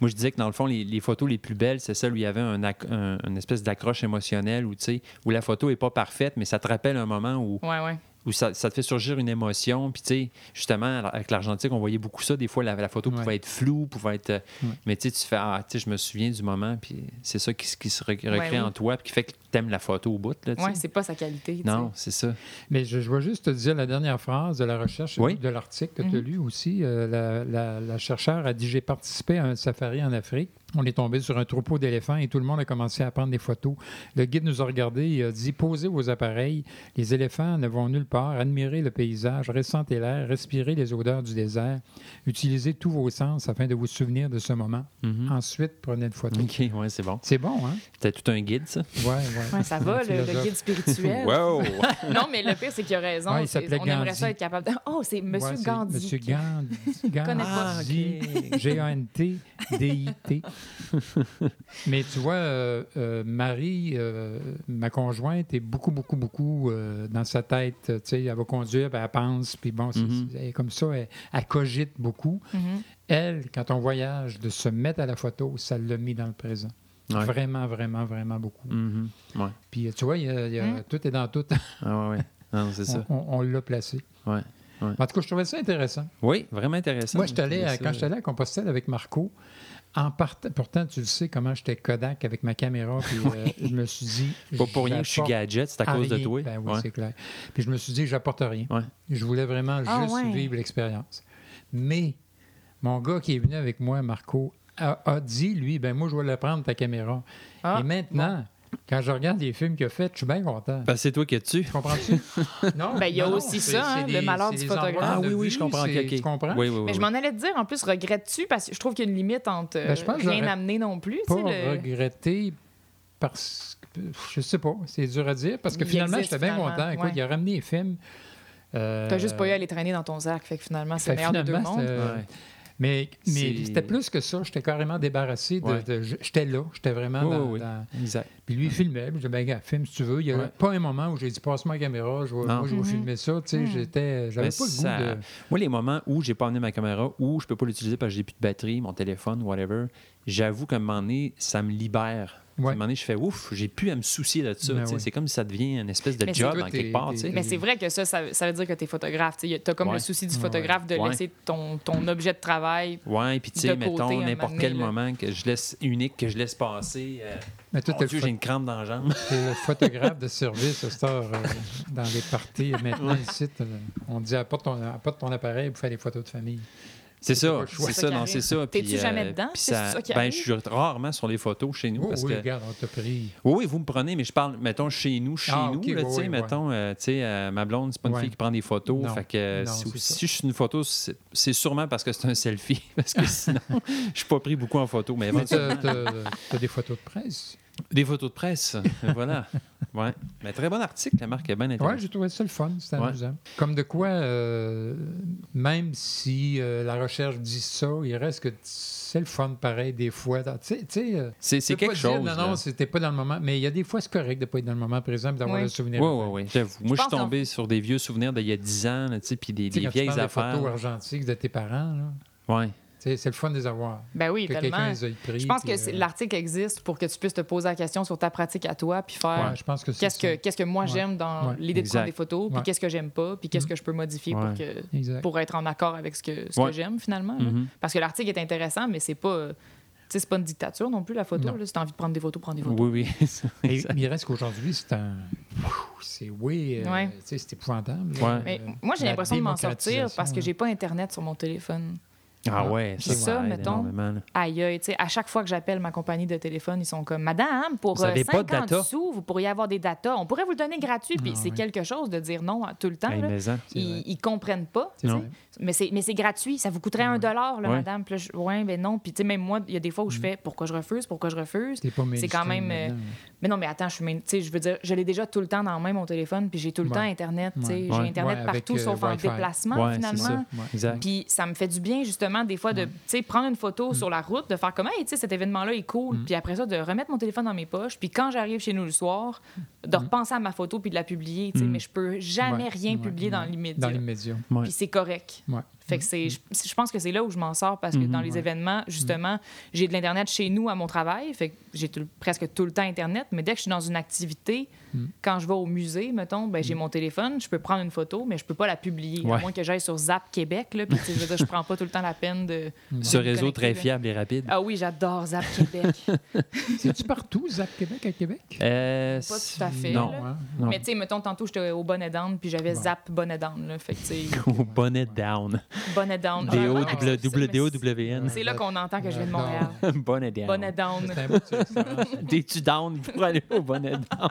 [SPEAKER 1] moi, je disais que dans le fond, les, les photos les plus belles, c'est celles où il y avait un, un- une espèce d'accroche émotionnelle où, tu sais, où la photo n'est pas parfaite, mais ça te rappelle un moment où,
[SPEAKER 4] Ouais, ouais.
[SPEAKER 1] Où ça, ça te fait surgir une émotion. Puis, tu sais, justement, avec l'argentique, on voyait beaucoup ça. Des fois, la, la photo
[SPEAKER 3] Ouais.
[SPEAKER 1] pouvait être floue, pouvait être. euh,
[SPEAKER 3] Ouais.
[SPEAKER 1] Mais, tu sais, tu fais, ah, tu sais, je me souviens du moment, puis c'est ça qui, se- qui se re- recrée en toi, puis qui fait que tu aimes la photo au bout.
[SPEAKER 4] Ouais, c'est pas sa qualité.
[SPEAKER 1] non, c'est ça.
[SPEAKER 3] Mais je, je vais juste te dire la dernière phrase de la recherche
[SPEAKER 1] Oui.
[SPEAKER 3] de l'article que tu as
[SPEAKER 4] Mhm.
[SPEAKER 3] lu aussi. Euh, la, la- la chercheure a dit J'ai participé à un safari en Afrique. On est tombé sur un troupeau d'éléphants et tout le monde a commencé à prendre des photos. Le guide nous a regardés et a dit Posez vos appareils. Les éléphants ne vont nulle part. Admirez le paysage, ressentez l'air, respirez les odeurs du désert. Utilisez tous vos sens afin de vous souvenir de ce moment.
[SPEAKER 1] Mhm.
[SPEAKER 3] Ensuite, prenez une photo.
[SPEAKER 1] OK, ouais, c'est bon.
[SPEAKER 3] C'est bon, hein?
[SPEAKER 1] C'était tout un guide, ça.
[SPEAKER 3] Ouais, ouais.
[SPEAKER 4] Ouais, ça va, le, guide spirituel.
[SPEAKER 1] Wow! <laughs>
[SPEAKER 4] Non, mais le pire, c'est qu'il a raison.
[SPEAKER 3] Ouais, il
[SPEAKER 4] on aimerait
[SPEAKER 3] Gandhi.
[SPEAKER 4] ça être capable de. Oh, c'est Monsieur
[SPEAKER 3] Ouais,
[SPEAKER 4] Gandhi.
[SPEAKER 3] Monsieur Gandhi. <laughs>
[SPEAKER 4] connais pas.
[SPEAKER 3] Gandhi. G-A-N-T-D-I-T. <laughs> Mais tu vois, euh, euh, Marie, euh, ma conjointe, est beaucoup, beaucoup, beaucoup euh, dans sa tête. Tu sais, elle va conduire, elle pense, puis bon, c'est c'est- elle est comme ça, elle, elle cogite beaucoup.
[SPEAKER 4] Mhm.
[SPEAKER 3] Elle, quand on voyage, de se mettre à la photo, ça l'a mis dans le présent.
[SPEAKER 1] Ouais.
[SPEAKER 3] Vraiment, vraiment, vraiment beaucoup.
[SPEAKER 1] Mhm. Ouais.
[SPEAKER 3] Puis tu vois, il y a- y a-
[SPEAKER 4] Mm.
[SPEAKER 3] tout est dans tout.
[SPEAKER 1] Ah, ouais, ouais. Non, c'est <laughs> ça.
[SPEAKER 3] on on- on l'a placé.
[SPEAKER 1] Ouais. ouais.
[SPEAKER 3] En tout cas, je trouvais ça intéressant.
[SPEAKER 1] Oui, vraiment intéressant.
[SPEAKER 3] Moi, je suis allé à-
[SPEAKER 1] Ça-
[SPEAKER 3] quand j'étais allé à Compostelle avec Marco, en part- pourtant, tu le sais comment j'étais Kodak avec ma caméra, puis euh, <laughs> je me suis dit...
[SPEAKER 1] Pas pour rien que je suis gadget, c'est à cause de toi.
[SPEAKER 3] Ben oui,
[SPEAKER 1] Ouais.
[SPEAKER 3] c'est clair. Puis je me suis dit, j'apporte rien.
[SPEAKER 1] Ouais.
[SPEAKER 3] Je voulais vraiment
[SPEAKER 4] Ah,
[SPEAKER 3] juste
[SPEAKER 4] ouais.
[SPEAKER 3] vivre l'expérience. Mais mon gars qui est venu avec moi, Marco, a, a dit, lui, ben moi, je vais le prendre, ta caméra.
[SPEAKER 4] Ah,
[SPEAKER 3] Et maintenant, quand je regarde les films qu'il a fait, je suis bien content.
[SPEAKER 1] Ben, c'est toi qui as-tu.
[SPEAKER 3] Comprends-tu? <laughs> non,
[SPEAKER 4] Ben, il y a
[SPEAKER 3] non,
[SPEAKER 4] aussi ça, hein,
[SPEAKER 3] des-
[SPEAKER 4] le malheur du photographe.
[SPEAKER 1] Ah
[SPEAKER 3] de
[SPEAKER 1] oui, oui, je comprends.
[SPEAKER 3] c'est-
[SPEAKER 1] ok, ok.
[SPEAKER 3] Tu comprends?
[SPEAKER 1] Oui, oui, oui.
[SPEAKER 4] Mais je m'en allais te dire, en plus, regrette-tu? Parce que je trouve qu'il y a une limite entre euh,
[SPEAKER 3] Ben, je pense que
[SPEAKER 4] rien amener non plus.
[SPEAKER 3] pas
[SPEAKER 4] le-
[SPEAKER 3] regretté parce que je sais pas, c'est dur à dire parce que
[SPEAKER 4] Il
[SPEAKER 3] finalement j'étais bien content. Écoute,
[SPEAKER 4] ouais.
[SPEAKER 3] il a ramené les films. euh,
[SPEAKER 4] T'as juste pas eu à les traîner dans ton sac, fait que finalement, c'est le meilleur des deux mondes.
[SPEAKER 3] Mais, c'était plus que ça. J'étais carrément débarrassé. De,
[SPEAKER 1] Ouais.
[SPEAKER 3] de- je- j'étais là. J'étais vraiment
[SPEAKER 1] Oui,
[SPEAKER 3] dans,
[SPEAKER 1] oui, oui.
[SPEAKER 3] dans-
[SPEAKER 1] Exact.
[SPEAKER 3] Puis lui, il filmait. Puis je disais, ben, gars, filme si tu veux. Il n'y a
[SPEAKER 1] Ouais.
[SPEAKER 3] pas un moment où j'ai dit, passe-moi la caméra. Je vais, moi, je vais
[SPEAKER 4] Mhm.
[SPEAKER 3] filmer ça. Tu sais,
[SPEAKER 4] Mhm.
[SPEAKER 3] j'étais, j'avais
[SPEAKER 1] Mais
[SPEAKER 3] pas le goût
[SPEAKER 1] ça-
[SPEAKER 3] de.
[SPEAKER 1] Moi, les moments où j'ai pas amené ma caméra, où je peux pas l'utiliser parce que j'ai plus de batterie, mon téléphone, whatever, j'avoue qu'à un moment donné, ça me libère. À un moment donné, je fais ouf, j'ai plus à me soucier de ça.
[SPEAKER 3] Ben
[SPEAKER 1] tu
[SPEAKER 3] oui.
[SPEAKER 1] C'est comme si ça devient une espèce de
[SPEAKER 4] Mais
[SPEAKER 1] job en quelque part. tu.
[SPEAKER 4] Mais c'est vrai que ça, ça, ça veut dire que tu es photographe. Tu as comme
[SPEAKER 1] Ouais.
[SPEAKER 4] le souci du
[SPEAKER 3] Ouais.
[SPEAKER 4] photographe de
[SPEAKER 1] Ouais.
[SPEAKER 4] laisser ton, ton objet de travail.
[SPEAKER 1] Ouais, puis tu sais,
[SPEAKER 4] de côté,
[SPEAKER 1] mettons, n'importe quel
[SPEAKER 4] là.
[SPEAKER 1] moment que je laisse unique, que je laisse passer. euh,
[SPEAKER 3] Mais toi,
[SPEAKER 1] j'ai une crampe dans la jambe. <laughs>
[SPEAKER 3] t'es le photographe de service, heure, euh, dans les parties. Maintenant, ici, on dit, apporte ton, apporte ton appareil pour faire des photos de famille.
[SPEAKER 1] C'est
[SPEAKER 3] C'est
[SPEAKER 1] ça, c'est
[SPEAKER 4] C'est
[SPEAKER 1] ça, non, c'est
[SPEAKER 4] arrive.
[SPEAKER 1] ça.
[SPEAKER 4] T'es-tu
[SPEAKER 1] puis,
[SPEAKER 4] jamais
[SPEAKER 1] euh,
[SPEAKER 4] dedans?
[SPEAKER 1] puis
[SPEAKER 4] C'est
[SPEAKER 1] ça-
[SPEAKER 4] ça qui
[SPEAKER 1] ben, je suis rarement sur les photos chez nous
[SPEAKER 3] Oh,
[SPEAKER 1] parce
[SPEAKER 3] oui,
[SPEAKER 1] que.
[SPEAKER 3] regarde, on t'a pris.
[SPEAKER 1] Oui, oui, vous me prenez, mais je parle, mettons, chez nous, chez
[SPEAKER 3] Ah,
[SPEAKER 1] nous, tu sais, mettons, euh, tu sais, euh, ma blonde, c'est pas une fille qui prend des photos.
[SPEAKER 3] Non.
[SPEAKER 1] Fait que euh,
[SPEAKER 3] Non,
[SPEAKER 1] si,
[SPEAKER 3] c'est
[SPEAKER 1] je suis une photo, c'est c'est sûrement parce que c'est un selfie. <laughs> Parce que sinon, <laughs> je suis pas pris beaucoup en photo. Mais
[SPEAKER 3] t'as- t'as des photos de presse?
[SPEAKER 1] Des photos de presse, <laughs> voilà. Ouais. Mais très bon article, la marque est bien
[SPEAKER 3] Oui,
[SPEAKER 1] intéressante.
[SPEAKER 3] j'ai trouvé ça le fun, c'était
[SPEAKER 1] Ouais.
[SPEAKER 3] amusant. Comme de quoi, euh, même si euh, la recherche dit ça, il reste que c'est le fun pareil des fois. Tu sais, euh,
[SPEAKER 1] C'est quelque
[SPEAKER 3] pas dire,
[SPEAKER 1] chose.
[SPEAKER 3] Non,
[SPEAKER 1] là.
[SPEAKER 3] non, c'était pas dans le moment. Mais il y a des fois, c'est correct de pas être dans le moment présent et d'avoir
[SPEAKER 4] Oui.
[SPEAKER 3] le souvenir.
[SPEAKER 1] Oui, oui, oui, j'avoue. Moi, je suis
[SPEAKER 4] pense
[SPEAKER 1] tombé sur des vieux souvenirs d'il y a 10 ans, là, tu sais, puis des,
[SPEAKER 3] Tu sais,
[SPEAKER 1] des
[SPEAKER 3] quand tu
[SPEAKER 1] vieilles
[SPEAKER 3] prends des
[SPEAKER 1] affaires.
[SPEAKER 3] photos argentiques de tes parents, sais, c'est le fun de les avoir.
[SPEAKER 4] Ben oui,
[SPEAKER 3] que
[SPEAKER 4] tellement.
[SPEAKER 3] quelqu'un les ait pris.
[SPEAKER 4] Je pense
[SPEAKER 3] puis,
[SPEAKER 4] que
[SPEAKER 3] euh,
[SPEAKER 4] l'article existe pour que tu puisses te poser la question sur ta pratique à toi, puis faire
[SPEAKER 3] ouais, je pense que c'est
[SPEAKER 4] qu'est-ce que, qu'est-ce que moi
[SPEAKER 3] Ouais.
[SPEAKER 4] j'aime dans
[SPEAKER 3] Ouais.
[SPEAKER 4] l'idée de
[SPEAKER 1] Exact.
[SPEAKER 4] prendre des photos, puis
[SPEAKER 3] Ouais.
[SPEAKER 4] qu'est-ce que j'aime pas, puis qu'est-ce
[SPEAKER 3] Mhm.
[SPEAKER 4] que je peux modifier
[SPEAKER 1] Ouais.
[SPEAKER 4] pour, que,
[SPEAKER 3] Exact.
[SPEAKER 4] pour être en accord avec ce que, ce
[SPEAKER 1] Ouais.
[SPEAKER 4] que j'aime finalement.
[SPEAKER 1] Mhm.
[SPEAKER 4] Parce que l'article est intéressant, mais c'est pas. tu c'est pas une dictature non plus, la photo. Là. Si t'as envie de prendre des photos, prends des photos.
[SPEAKER 1] Oui, oui. <laughs>
[SPEAKER 3] Mais il reste qu'aujourd'hui, c'est un. C'est oui, euh,
[SPEAKER 4] Ouais.
[SPEAKER 3] tu c'est épouvantable.
[SPEAKER 1] Ouais.
[SPEAKER 4] Mais moi, j'ai
[SPEAKER 3] la
[SPEAKER 4] l'impression de m'en sortir parce que j'ai pas Internet sur mon téléphone.
[SPEAKER 1] Ah ouais, ça,
[SPEAKER 4] ça, mettons. Aïe, tu sais, à chaque fois que j'appelle ma compagnie de téléphone, ils sont comme Madame, pour
[SPEAKER 1] Vous
[SPEAKER 4] euh,
[SPEAKER 1] avez pas de
[SPEAKER 4] 50
[SPEAKER 1] data?
[SPEAKER 4] sous, vous pourriez avoir des datas. On pourrait vous le donner gratuit. Puis
[SPEAKER 3] Ah,
[SPEAKER 4] c'est quelque chose de dire non tout le temps.
[SPEAKER 1] Hey,
[SPEAKER 4] là. Ils, ils comprennent pas. Mais c'est, mais c'est gratuit. Ça vous coûterait un dollar, là,
[SPEAKER 1] Ouais.
[SPEAKER 4] madame. Puis là, je- ouais, ben non. Puis, tu sais, même moi, il y a des fois où
[SPEAKER 3] Mm.
[SPEAKER 4] je fais pourquoi je refuse, pourquoi je refuse.
[SPEAKER 3] T'es pas
[SPEAKER 4] C'est quand même, euh. Mais non, mais attends, je suis. main- Tu sais, je veux dire, je l'ai déjà tout le temps dans la main, mon téléphone. Puis j'ai tout le
[SPEAKER 3] Ouais.
[SPEAKER 4] temps Internet. tu sais.
[SPEAKER 3] Ouais.
[SPEAKER 4] J'ai
[SPEAKER 1] Ouais.
[SPEAKER 4] Internet
[SPEAKER 3] Ouais, avec,
[SPEAKER 4] partout,
[SPEAKER 3] euh,
[SPEAKER 4] sauf en déplacement, finalement. Puis ça me fait du bien, justement, des fois, de tu sais, prendre une photo
[SPEAKER 3] Mm.
[SPEAKER 4] sur la route, de faire comme, hey, tu sais, cet événement-là est cool. Puis après ça, de remettre mon téléphone dans mes poches. Puis quand j'arrive chez nous le soir, de repenser à ma photo puis de la publier.
[SPEAKER 1] Mm.
[SPEAKER 4] Mais je peux jamais
[SPEAKER 3] Ouais,
[SPEAKER 4] rien
[SPEAKER 3] ouais,
[SPEAKER 4] publier dans l'immédiat.
[SPEAKER 3] Dans l'immédiat.
[SPEAKER 4] Puis c'est correct. Fait que c'est, je, je pense que c'est là où je m'en sors parce que
[SPEAKER 1] Mhm.
[SPEAKER 4] dans les
[SPEAKER 3] Ouais.
[SPEAKER 4] événements, justement, j'ai de l'Internet chez nous à mon travail. Fait que j'ai tout- presque tout le temps Internet. Mais dès que je suis dans une activité,
[SPEAKER 3] Mhm.
[SPEAKER 4] quand je vais au musée, mettons, ben, j'ai mon téléphone, je peux prendre une photo, mais je peux pas la publier.
[SPEAKER 1] Ouais.
[SPEAKER 4] À moins que j'aille sur Zap Québec. Là, puis, je dire, je prends pas tout le temps la peine de.
[SPEAKER 1] Ce
[SPEAKER 4] de me
[SPEAKER 1] réseau
[SPEAKER 4] connecter,
[SPEAKER 1] très
[SPEAKER 4] là.
[SPEAKER 1] fiable et rapide.
[SPEAKER 4] Ah oui, j'adore Zap Québec. <laughs>
[SPEAKER 3] C'est-tu partout, Zap Québec à Québec?
[SPEAKER 1] Euh,
[SPEAKER 4] Pas tout à fait,
[SPEAKER 1] Non.
[SPEAKER 4] là.
[SPEAKER 3] hein?
[SPEAKER 1] non.
[SPEAKER 4] mais tu sais, mettons, tantôt, j'étais au Bonnet Down, puis j'avais
[SPEAKER 3] Bon.
[SPEAKER 4] Zap Bonnet Down. Là, fait que, tu sais, <laughs>
[SPEAKER 1] Au bonnet down.
[SPEAKER 4] Bonnet Down.
[SPEAKER 1] D-O-W-N.
[SPEAKER 4] C'est là qu'on entend que je viens de. Montréal.
[SPEAKER 1] Bonnet down.
[SPEAKER 4] Bonnet Down.
[SPEAKER 1] T'es-tu down pour aller au bonnet down?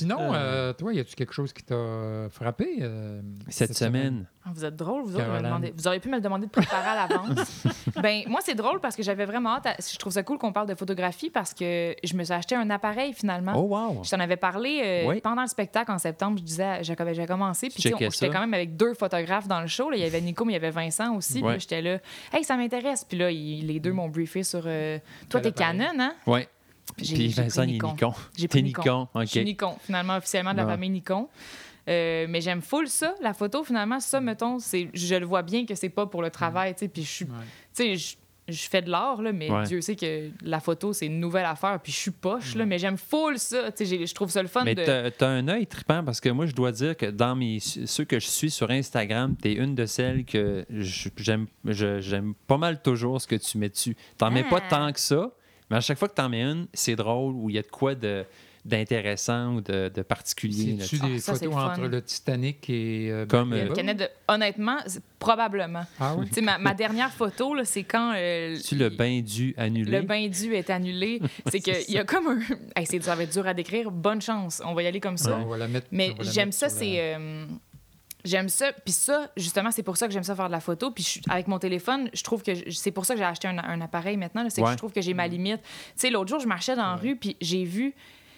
[SPEAKER 3] Sinon, euh, toi, y a-tu quelque chose qui t'a frappé euh,
[SPEAKER 1] Cette semaine?
[SPEAKER 4] Ah, Vous êtes drôle, vous autres. Demandez- Vous auriez pu me le demander de préparer à l'avance. <laughs> ben, moi, c'est drôle parce que j'avais vraiment hâte. à- Je trouve ça cool qu'on parle de photographie parce que je me suis acheté un appareil finalement.
[SPEAKER 1] Oh, wow!
[SPEAKER 4] Je t'en avais parlé euh,
[SPEAKER 1] Oui.
[SPEAKER 4] pendant le spectacle en septembre. Je disais, j'ai j'ai commencé. Puis, j'étais quand même avec deux photographes dans le show. là. Il y avait Nico, mais il y avait Vincent aussi.
[SPEAKER 1] Ouais.
[SPEAKER 4] j'étais là, hey, ça m'intéresse. Puis là, ils- les deux m'ont briefé sur. euh, Toi, t'es? Canon, hein?
[SPEAKER 1] Ouais.
[SPEAKER 4] J'ai-
[SPEAKER 1] Puis
[SPEAKER 4] j'ai
[SPEAKER 1] Vincent, il est Nikon.
[SPEAKER 4] J'ai pris
[SPEAKER 1] Nikon,
[SPEAKER 4] Je suis. Nikon, finalement, officiellement de la
[SPEAKER 1] Bon.
[SPEAKER 4] famille Nikon. Euh, mais j'aime full ça, la photo, finalement. Ça, mettons, c'est, je le vois bien que c'est pas pour le travail, tu sais. Puis je suis, tu sais, je, je fais de l'art, là, mais
[SPEAKER 1] Ouais.
[SPEAKER 4] Dieu sait que la photo, c'est une nouvelle affaire. Puis je suis poche, là, mais j'aime full ça. Tu sais, j'ai- je trouve ça le fun
[SPEAKER 1] Mais
[SPEAKER 4] de.
[SPEAKER 1] t'as un œil trippant parce que moi, je dois dire que dans mes, ceux que je suis sur Instagram, t'es une de celles que je- j'aime je- j'aime pas mal toujours ce que tu mets dessus. T'en mets pas
[SPEAKER 4] Ah.
[SPEAKER 1] tant que ça, mais à chaque fois que t'en mets une, c'est drôle ou il y a de quoi de d'intéressant ou de, de particulier.
[SPEAKER 3] C'est-tu
[SPEAKER 4] Ah,
[SPEAKER 3] des
[SPEAKER 4] ça, c'est
[SPEAKER 3] photos entre le Titanic et. euh,
[SPEAKER 1] Comme, euh,
[SPEAKER 4] de- honnêtement, probablement.
[SPEAKER 3] Ah oui?
[SPEAKER 4] Tu sais, ma, ma dernière photo, là, c'est quand. euh,
[SPEAKER 1] tu le bain dû annulé?
[SPEAKER 4] Le bain dû est annulé. <laughs> C'est qu'il y a comme un. Hey, c'est- ça va être dur à décrire. Bonne chance. On va y aller comme ça.
[SPEAKER 3] On va la mettre-
[SPEAKER 4] Mais
[SPEAKER 3] on va la
[SPEAKER 4] j'aime
[SPEAKER 3] mettre
[SPEAKER 4] ça, c'est.
[SPEAKER 3] la-
[SPEAKER 4] euh, J'aime ça. Puis ça, justement, c'est pour ça que j'aime ça faire de la photo. Puis je avec mon téléphone, je trouve que c'est pour ça que j'ai acheté un, un appareil maintenant. C'est que je trouve que j'ai ma limite. Tu sais, l'autre jour, je marchais dans la rue, puis j'ai vu.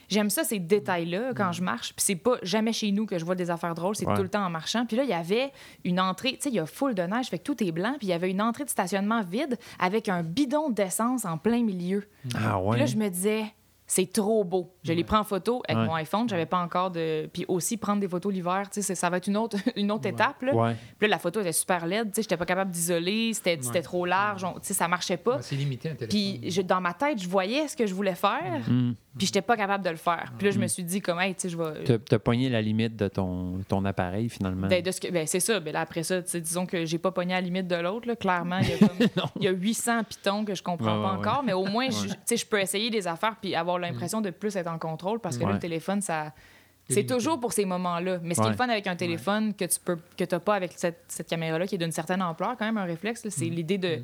[SPEAKER 4] J'aime ça, ces détails-là, quand je marche. Puis c'est pas jamais chez nous que je vois des affaires drôles, c'est tout le temps en marchant. Puis là, il y avait une entrée, tu sais, il y a full de neige, fait que tout est blanc. Puis il y avait une entrée de stationnement vide avec un bidon d'essence en plein milieu.
[SPEAKER 1] Ah
[SPEAKER 4] Puis
[SPEAKER 1] ouais.
[SPEAKER 4] là, je me disais, c'est trop beau. Je l'ai pris en photo avec
[SPEAKER 1] Ouais.
[SPEAKER 4] mon iPhone. J'avais pas encore de. Puis aussi, prendre des photos l'hiver, tu sais, c'est- ça va être une autre, <laughs> une autre étape. Là.
[SPEAKER 1] Ouais.
[SPEAKER 4] Puis là, la photo était super laide. Tu sais, j'étais pas capable d'isoler. C'était c'était
[SPEAKER 3] Ouais.
[SPEAKER 4] trop large. on- Tu sais, ça marchait pas.
[SPEAKER 3] Ouais, C'est limité un téléphone.
[SPEAKER 4] Puis je- dans ma tête, je voyais ce que je voulais faire,
[SPEAKER 1] Hmm.
[SPEAKER 4] Puis j'étais pas capable de le faire. Puis là, je me suis dit, comme, hey, tu sais, je vais.
[SPEAKER 1] T'as pogné la limite de ton, ton appareil finalement.
[SPEAKER 4] Ben, de ce que- ben, c'est ça. Ben, là, après ça, tu sais, disons que j'ai pas pogné la limite de l'autre. là. Clairement, il y, a comme- <laughs> il y a 800 pitons que je comprends
[SPEAKER 1] Ouais,
[SPEAKER 4] pas
[SPEAKER 1] ouais,
[SPEAKER 4] encore, mais au moins, je, tu sais, je peux essayer des affaires puis avoir l'impression de plus être en contrôle parce que là, le téléphone, ça.
[SPEAKER 3] C'est
[SPEAKER 4] toujours pour ces moments-là. Mais ce qui est le fun avec un téléphone que tu peux que t'as pas avec cette, cette caméra-là, qui est d'une certaine ampleur, quand même, un réflexe, c'est l'idée de.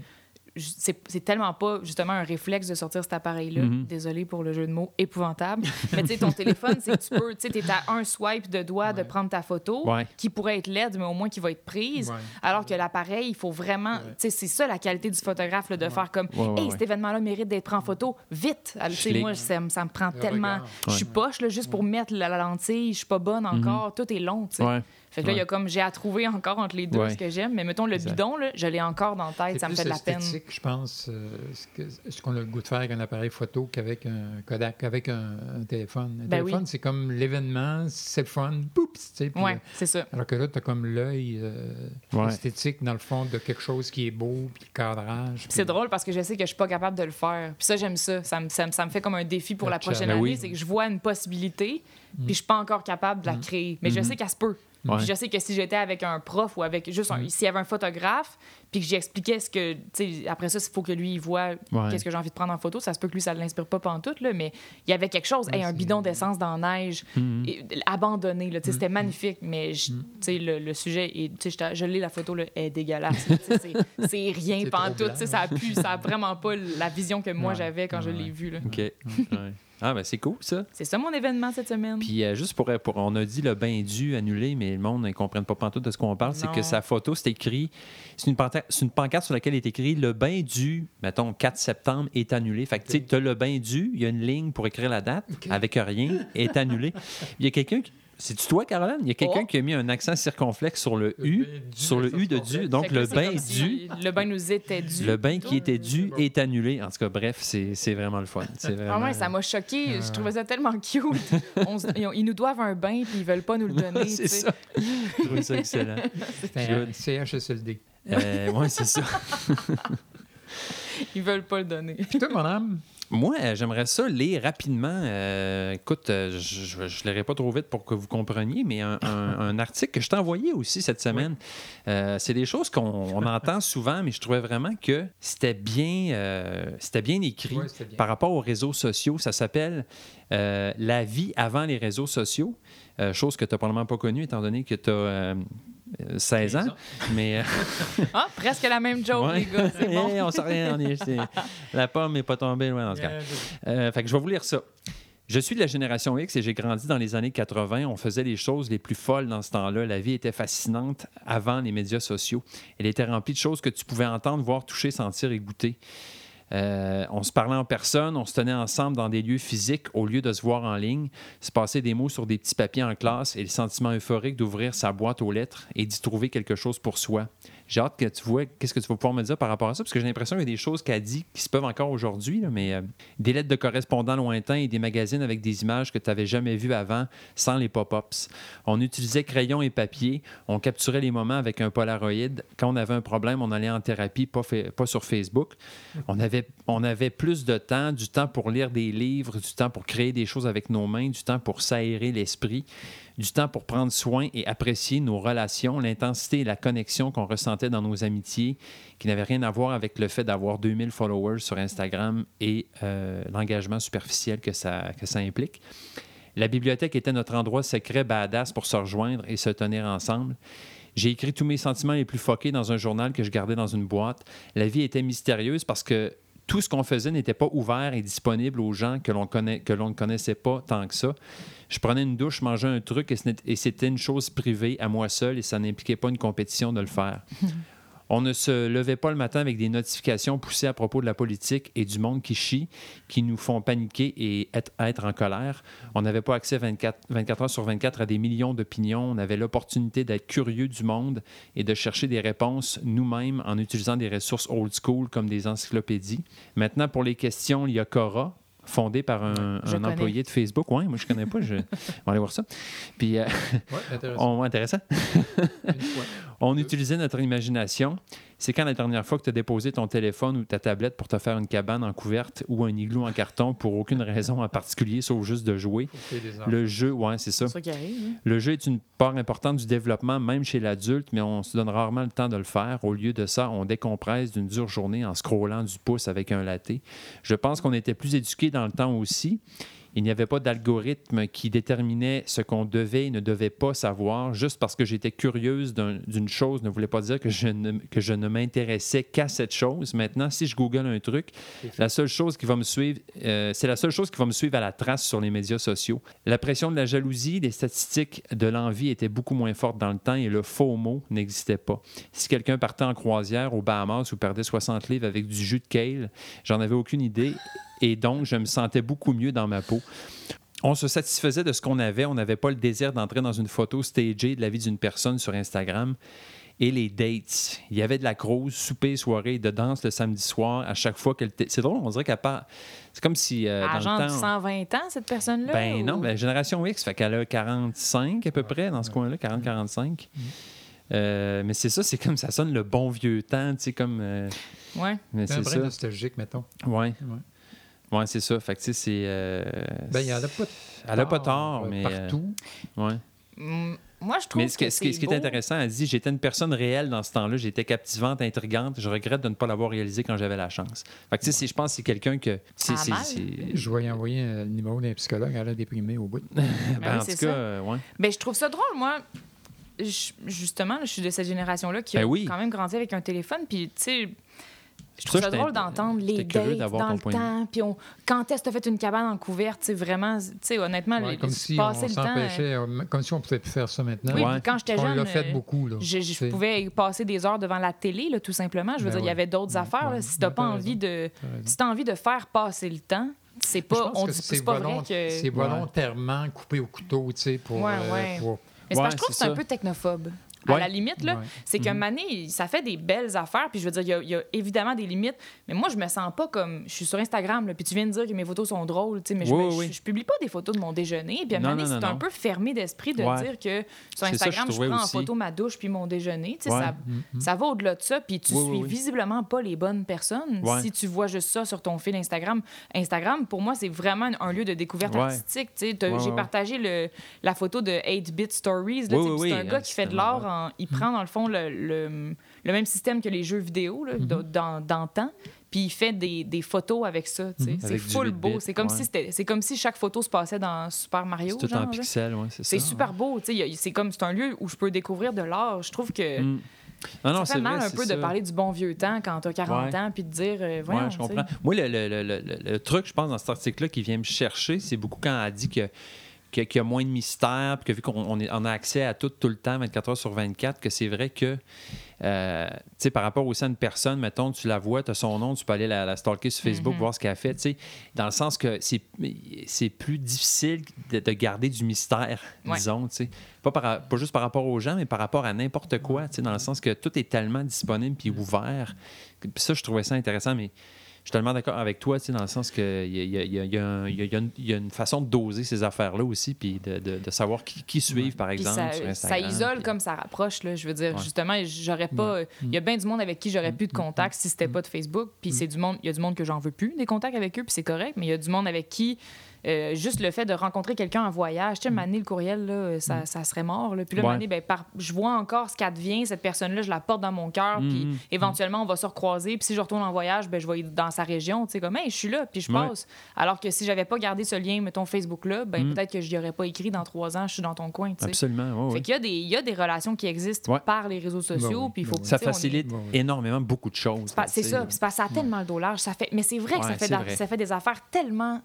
[SPEAKER 4] C'est c'est tellement pas justement un réflexe de sortir cet appareil-là.
[SPEAKER 1] Mhm.
[SPEAKER 4] Désolé pour le jeu de mots épouvantable. <laughs> Mais tu sais, ton téléphone, c'est que tu peux, tu sais, t'es à un swipe de doigt de prendre ta photo,
[SPEAKER 1] Ouais.
[SPEAKER 4] qui pourrait être laide, mais au moins qui va être prise.
[SPEAKER 3] Ouais.
[SPEAKER 4] Alors que l'appareil, il faut vraiment,
[SPEAKER 3] Ouais.
[SPEAKER 4] tu sais, c'est ça la qualité du photographe, là, de faire comme,
[SPEAKER 1] Ouais, ouais,
[SPEAKER 4] hey,
[SPEAKER 1] ouais.
[SPEAKER 4] cet événement-là mérite d'être pris en photo, vite. Tu sais, moi, ça, me- ça me prend
[SPEAKER 3] Le
[SPEAKER 4] tellement. Je suis poche, là, juste pour mettre la, la lentille, je suis pas bonne encore, tout est long, tu sais. Fait que là, il y a comme j'ai à trouver encore entre les deux
[SPEAKER 1] Ouais.
[SPEAKER 4] ce que j'aime. Mais mettons, le
[SPEAKER 1] Exact.
[SPEAKER 4] bidon, là, je l'ai encore dans la tête,
[SPEAKER 3] C'est
[SPEAKER 4] ça me fait de la peine.
[SPEAKER 3] esthétique, je pense, euh, ce qu'on a le goût de faire avec un appareil photo qu'avec un Kodak, avec un, un téléphone. Un
[SPEAKER 4] Ben
[SPEAKER 3] téléphone,
[SPEAKER 4] oui.
[SPEAKER 3] c'est comme l'événement, c'est le fun, poups, tu sais,
[SPEAKER 4] Ouais,
[SPEAKER 3] euh,
[SPEAKER 4] c'est ça.
[SPEAKER 3] alors que là, tu as comme l'œil euh,
[SPEAKER 1] Ouais.
[SPEAKER 3] esthétique, dans le fond, de quelque chose qui est beau, puis le cadrage.
[SPEAKER 4] Puis C'est drôle parce que je sais que je suis pas capable de le faire. Puis ça, j'aime ça. Ça me, ça, me, ça me fait comme un défi pour
[SPEAKER 3] Le
[SPEAKER 4] la prochaine année.
[SPEAKER 1] Ben oui.
[SPEAKER 4] C'est que je vois une possibilité,
[SPEAKER 3] Mm.
[SPEAKER 4] puis je suis pas encore capable de la créer. Mais je sais qu'elle se peut.
[SPEAKER 1] Ouais.
[SPEAKER 4] Puis je sais que si j'étais avec un prof ou avec juste un, s'il y avait un photographe, puis que j'expliquais ce que, tu sais, après ça, il faut que lui il voit
[SPEAKER 1] Ouais.
[SPEAKER 4] qu'est-ce que j'ai envie de prendre en photo. Ça se peut que lui, ça ne l'inspire pas pantoute, là, mais il y avait quelque chose. Hey, un bidon d'essence dans la neige, et- abandonné, là, tu sais, c'était magnifique, mais je- tu sais, le, le sujet, est, tu sais, je l'ai, la photo, là, est dégueulasse. c'est- <laughs> rien pantoute.
[SPEAKER 3] blanc.
[SPEAKER 4] tu sais, Ça a pu, ça a vraiment pas la vision que moi
[SPEAKER 3] Ouais.
[SPEAKER 4] j'avais quand je l'ai vu. là.
[SPEAKER 1] OK. Ah, ben c'est cool, ça.
[SPEAKER 4] C'est ça mon événement cette semaine.
[SPEAKER 1] Puis euh, juste pour, pour- On a dit le bain dû annulé, mais le monde ne comprenne pas pantoute de ce qu'on parle. C'est que sa photo, c'est écrit. C'est une, une pancarte sur laquelle est écrit le bain dû, mettons, 4 septembre est annulé. Fait que tu sais, tu as le bain dû, il y a une ligne pour écrire la date, avec rien, est annulé. <laughs> Il y a quelqu'un qui. C'est-tu toi, Caroline? Il y a quelqu'un
[SPEAKER 4] Oh.
[SPEAKER 1] qui a mis un accent circonflexe sur le U, sur le U de dû. Donc, le bain
[SPEAKER 4] comme
[SPEAKER 1] dû,
[SPEAKER 4] si Le bain nous était dû.
[SPEAKER 1] le bain qui était dû est annulé. En tout cas, bref, c'est c'est vraiment le fun.
[SPEAKER 4] Ah
[SPEAKER 1] vraiment...
[SPEAKER 4] ouais, ça m'a choqué. Je
[SPEAKER 3] Ouais.
[SPEAKER 4] trouvais ça tellement cute. On ils, nous doivent un bain puis ils veulent pas nous le donner. <laughs>
[SPEAKER 1] c'est ça. Je trouve ça excellent. <laughs>
[SPEAKER 3] C'est un CHSLD.
[SPEAKER 1] Euh, ouais, c'est ça. <laughs>
[SPEAKER 4] Ils veulent pas le donner.
[SPEAKER 3] Puis toi, mon âme,
[SPEAKER 1] Moi, euh, j'aimerais ça lire rapidement. euh, écoute, euh, je ne lirai pas trop vite pour que vous compreniez, mais un, un- <laughs> un article que je t'ai envoyé aussi cette semaine. Euh, c'est des choses qu'on on entend souvent, mais je trouvais vraiment que c'était bien, euh, c'était bien écrit
[SPEAKER 3] bien.
[SPEAKER 1] par rapport aux réseaux sociaux. Ça s'appelle La vie avant les réseaux sociaux. Chose que tu n'as probablement pas connue, étant donné que tu as 16 ans.
[SPEAKER 3] 15 ans.
[SPEAKER 1] Mais. euh, <laughs>
[SPEAKER 4] Ah, presque la même joke,
[SPEAKER 1] ouais.
[SPEAKER 4] les gars. C'est bon.
[SPEAKER 1] Eh, on sait rien. on c'est- <laughs> la pomme n'est pas tombée loin dans ce cas.
[SPEAKER 3] Yeah,
[SPEAKER 1] Euh, fait que je vais vous lire ça. Je suis de la génération X et j'ai grandi dans les années 80. On faisait les choses les plus folles dans ce temps-là. La vie était fascinante avant les médias sociaux. Elle était remplie de choses que tu pouvais entendre, voir, toucher, sentir et goûter. Euh, on se parlait en personne, on se tenait ensemble dans des lieux physiques au lieu de se voir en ligne, se passer des mots sur des petits papiers en classe et le sentiment euphorique d'ouvrir sa boîte aux lettres et d'y trouver quelque chose pour soi. J'ai hâte que tu vois qu'est-ce que tu vas pouvoir me dire par rapport à ça, parce que j'ai l'impression qu'il y a des choses qu'elle dit qui se peuvent encore aujourd'hui, mais euh, des lettres de correspondants lointains et des magazines avec des images que tu n'avais jamais vues avant sans les pop-ups. On utilisait crayon et papier, on capturait les moments avec un Polaroid. Quand on avait un problème, on allait en thérapie, pas sur Facebook. On avait, on avait plus de temps, du temps pour lire des livres, du temps pour créer des choses avec nos mains, du temps pour s'aérer l'esprit, du temps pour prendre soin et apprécier nos relations, l'intensité et la connexion qu'on ressentait dans nos amitiés, qui n'avaient rien à voir avec le fait d'avoir 2000 followers sur Instagram et euh, l'engagement superficiel que ça, que ça implique. La bibliothèque était notre endroit secret badass pour se rejoindre et se tenir ensemble. J'ai écrit tous mes sentiments les plus foqués dans un journal que je gardais dans une boîte. La vie était mystérieuse parce que tout ce qu'on faisait n'était pas ouvert et disponible aux gens que l'on ne connaissait pas tant que ça. Je prenais une douche, mangeais un truc et c'était une chose privée à moi seul et ça n'impliquait pas une compétition de le faire. <laughs> On ne se levait pas le matin avec des notifications poussées à propos de la politique et du monde qui chie, qui nous font paniquer et être, être en colère. On n'avait pas accès 24, 24 heures sur 24 à des millions d'opinions. On avait l'opportunité d'être curieux du monde et de chercher des réponses nous-mêmes en utilisant des ressources old school comme des encyclopédies. Maintenant, pour les questions, il y a Cora fondée par un, employé de Facebook. Oui, moi, je connais pas. Je <laughs> vais aller voir ça. Puis, euh,
[SPEAKER 3] Ouais, intéressant. <laughs>
[SPEAKER 1] on, intéressant.
[SPEAKER 3] Une fois. <laughs>
[SPEAKER 1] On utilisait notre imagination. C'est quand la dernière fois que tu as déposé ton téléphone ou ta tablette pour te faire une cabane en couverte ou un igloo en carton pour aucune raison en particulier, sauf juste de jouer. Le jeu, ouais, c'est ça.
[SPEAKER 4] C'est ça qui arrive. hein.
[SPEAKER 1] Le jeu est une part importante du développement, même chez l'adulte, mais on se donne rarement le temps de le faire. Au lieu de ça, on décompresse d'une dure journée en scrollant du pouce avec un latte. Je pense qu'on était plus éduqués dans le temps aussi. Il n'y avait pas d'algorithme qui déterminait ce qu'on devait et ne devait pas savoir. Juste parce que j'étais curieuse d'un- d'une chose ne voulait pas dire que je ne, que je ne m'intéressais qu'à cette chose. Maintenant, si je google un truc, la seule chose qui va me suivre, euh, c'est la seule chose qui va me suivre à la trace sur les médias sociaux. La pression de la jalousie, les statistiques de l'envie étaient beaucoup moins fortes dans le temps et le faux mot n'existait pas. Si quelqu'un partait en croisière aux Bahamas ou perdait 60 livres avec du jus de kale, j'en avais aucune idée et donc je me sentais beaucoup mieux dans ma peau. On se satisfaisait de ce qu'on avait. On n'avait pas le désir d'entrer dans une photo stagée de la vie d'une personne sur Instagram. Et les dates. Il y avait de la crouse, souper, soirée de danse le samedi soir à chaque fois qu'elle. était- C'est drôle, on dirait qu'elle part. C'est comme si. euh,
[SPEAKER 4] À
[SPEAKER 1] dans
[SPEAKER 4] genre
[SPEAKER 1] le
[SPEAKER 4] de
[SPEAKER 1] temps.
[SPEAKER 4] 120 ans, cette personne-là?
[SPEAKER 1] Ben non,
[SPEAKER 4] ou-
[SPEAKER 1] ben, génération X, fait qu'elle a 45 à peu près dans ce coin-là, 40-45. Euh, mais c'est ça, c'est comme ça sonne le bon vieux temps, tu sais, comme. euh,
[SPEAKER 4] Ouais.
[SPEAKER 1] mais
[SPEAKER 3] C'est un
[SPEAKER 1] c'est
[SPEAKER 3] vrai
[SPEAKER 1] ça.
[SPEAKER 3] nostalgique, mettons.
[SPEAKER 1] Ouais.
[SPEAKER 3] Ouais.
[SPEAKER 1] Ouais, c'est ça. Fait que, tu sais, c'est. euh,
[SPEAKER 3] Ben, il n'y en a pas
[SPEAKER 1] Elle a pas tort,
[SPEAKER 3] euh,
[SPEAKER 1] mais. euh,
[SPEAKER 3] Partout.
[SPEAKER 1] ouais.
[SPEAKER 4] Mm, Moi, je trouve
[SPEAKER 1] Mais ce, que-
[SPEAKER 4] que
[SPEAKER 1] ce qui, ce qui est intéressant, elle dit j'étais une personne réelle dans ce temps-là, j'étais captivante, intrigante, je regrette de ne pas l'avoir réalisé quand j'avais la chance. Fait que, tu sais, je pense que c'est quelqu'un que. c'est-
[SPEAKER 4] Ah,
[SPEAKER 1] c'est-
[SPEAKER 4] mal.
[SPEAKER 1] c'est-
[SPEAKER 3] Je vais y envoyer euh, le numéro d'un psychologue, elle a déprimé au bout. <laughs>
[SPEAKER 1] Ben,
[SPEAKER 4] oui,
[SPEAKER 1] en tout cas,
[SPEAKER 4] ça.
[SPEAKER 1] euh, ouais.
[SPEAKER 4] Ben, je trouve ça drôle, moi. Je- justement, je suis de cette génération-là qui
[SPEAKER 1] Ben
[SPEAKER 4] a
[SPEAKER 1] oui.
[SPEAKER 4] quand même grandi avec un téléphone. Puis, tu sais, je
[SPEAKER 1] Ça,
[SPEAKER 4] trouve ça
[SPEAKER 1] j'étais-
[SPEAKER 4] drôle d'entendre les dates dans le temps. Puis, on, quand est-ce que tu as fait une cabane en couverte? Tu sais, vraiment, tu sais, honnêtement,
[SPEAKER 3] Ouais,
[SPEAKER 4] les-
[SPEAKER 3] comme si
[SPEAKER 4] passer
[SPEAKER 3] on
[SPEAKER 4] le temps.
[SPEAKER 3] comme si on pouvait plus faire ça maintenant.
[SPEAKER 4] Oui,
[SPEAKER 1] Ouais.
[SPEAKER 4] puis quand j'étais
[SPEAKER 3] on
[SPEAKER 4] jeune.
[SPEAKER 3] l'a fait
[SPEAKER 4] euh,
[SPEAKER 3] beaucoup. Là.
[SPEAKER 4] Je, pouvais passer des heures devant la télé, là, tout simplement. Je veux
[SPEAKER 3] Ben
[SPEAKER 4] dire, il y avait d'autres affaires. là. Si tu pas envie de, si as envie de faire passer le temps, c'est pas, on dit
[SPEAKER 3] c'est
[SPEAKER 4] c'est pas vrai que.
[SPEAKER 3] c'est volontairement coupé au couteau, tu sais, pour,
[SPEAKER 4] Ouais,
[SPEAKER 3] euh,
[SPEAKER 4] Mais c'est je trouve que
[SPEAKER 1] c'est
[SPEAKER 4] c'est un
[SPEAKER 1] ça.
[SPEAKER 4] peu technophobe.
[SPEAKER 1] Ouais.
[SPEAKER 4] À la limite, là,
[SPEAKER 3] Ouais.
[SPEAKER 4] c'est qu'un mané, ça fait des belles affaires. Puis je veux dire, il y a- il y, a évidemment des limites. Mais moi, je me sens pas comme. Je suis sur Instagram, là, puis tu viens de dire que mes photos sont drôles, mais je,
[SPEAKER 1] Oui, oui,
[SPEAKER 4] publie pas des photos de mon déjeuner. Puis à
[SPEAKER 1] non,
[SPEAKER 4] c'est un peu fermé d'esprit de
[SPEAKER 1] Ouais.
[SPEAKER 4] dire que sur
[SPEAKER 1] ça, je
[SPEAKER 4] Instagram, je, prends en photo ma douche puis mon déjeuner. Tu sais,
[SPEAKER 1] Ouais.
[SPEAKER 4] ça, ça va au-delà de ça. Puis tu suis visiblement pas les bonnes personnes si tu vois juste ça sur ton fil Instagram. Instagram, pour moi, c'est vraiment un lieu de découverte artistique. J'ai partagé le, la photo de 8-Bit Stories. c'est un gars qui fait de l'art. Il prend, dans le fond, le, le, le même système que les jeux vidéo là, le temps. Puis il fait des, des photos avec ça. sais. C'est full
[SPEAKER 1] 8
[SPEAKER 4] beau. C'est comme,
[SPEAKER 1] ouais.
[SPEAKER 4] si c'est comme si chaque photo se passait dans Super Mario.
[SPEAKER 1] C'est tout en pixels, ouais, c'est ça.
[SPEAKER 4] C'est super beau. y a- C'est comme c'est un lieu où je peux découvrir de l'art. Je trouve que
[SPEAKER 1] Mm. Non,
[SPEAKER 4] ça fait mal
[SPEAKER 1] vrai,
[SPEAKER 4] un peu
[SPEAKER 1] ça.
[SPEAKER 4] de parler du bon vieux temps quand t'as 40
[SPEAKER 1] Ouais.
[SPEAKER 4] ans puis de dire euh, voyons,
[SPEAKER 1] Ouais, je comprends. Moi, le, le- le- le- truc, je pense, dans cet article-là qui vient me chercher, c'est beaucoup quand elle dit que- qu'il y a moins de mystère, puis que vu qu'on on a accès à tout tout le temps, 24 heures sur 24, que c'est vrai que, euh, tu sais, par rapport aussi à une personne, mettons, tu la vois, tu as son nom, tu peux aller la, la stalker sur Facebook,
[SPEAKER 4] Mhm.
[SPEAKER 1] voir ce qu'elle fait, tu sais, dans le sens que c'est c'est plus difficile de, de garder du mystère,
[SPEAKER 4] Ouais.
[SPEAKER 1] disons, tu sais. Pas, par- pas juste par rapport aux gens, mais par rapport à n'importe quoi, tu sais, dans le sens que tout est tellement disponible puis ouvert. Puis ça, je trouvais ça intéressant, mais suis tellement d'accord avec toi, dans le sens qu'il y y a- y y une- façon de doser ces affaires-là aussi, puis de, de- de savoir qui, qui suivre, par exemple,
[SPEAKER 4] ça,
[SPEAKER 1] sur
[SPEAKER 4] ça
[SPEAKER 1] Instagram.
[SPEAKER 4] isole
[SPEAKER 1] puis-
[SPEAKER 4] comme ça rapproche. Là, je veux dire,
[SPEAKER 1] Ouais.
[SPEAKER 4] justement, j'aurais pas. Il y a bien du monde avec qui j'aurais plus de contact si c'était pas de Facebook. Puis c'est du monde. Il y a du monde que j'en veux plus, des contacts avec eux, puis c'est correct. Mais il y a du monde avec qui. Euh, juste le fait de rencontrer quelqu'un en voyage, tu sais, m'amener le courriel, là, ça, ça serait mort. Là. Puis là,
[SPEAKER 1] Ouais.
[SPEAKER 4] ben, par- je vois encore ce qu'elle devient, cette personne-là, je la porte dans mon cœur, puis
[SPEAKER 1] Mhm.
[SPEAKER 4] éventuellement, on va se recroiser. Puis si je retourne en voyage, ben, je vais dans sa région, tu sais, comme, hey, je suis là, puis je
[SPEAKER 1] Ouais.
[SPEAKER 4] passe. Alors que si j'avais pas gardé ce lien, mettons, Facebook-là, ben, peut-être que je n'y aurais pas écrit dans trois ans, je suis dans ton coin, tu sais.
[SPEAKER 1] Absolument, oui,
[SPEAKER 4] Fait
[SPEAKER 1] oui.
[SPEAKER 4] qu'il y a des, il y a des relations qui existent
[SPEAKER 1] Ouais.
[SPEAKER 4] par les réseaux sociaux,
[SPEAKER 3] Ben oui,
[SPEAKER 4] puis il
[SPEAKER 3] ben
[SPEAKER 4] faut.
[SPEAKER 1] Ça
[SPEAKER 4] est-
[SPEAKER 1] facilite
[SPEAKER 3] ouais.
[SPEAKER 1] énormément beaucoup de choses.
[SPEAKER 4] c'est ça, ça a tellement le dos large, ça fait mais c'est vrai que ça fait des affaires tellement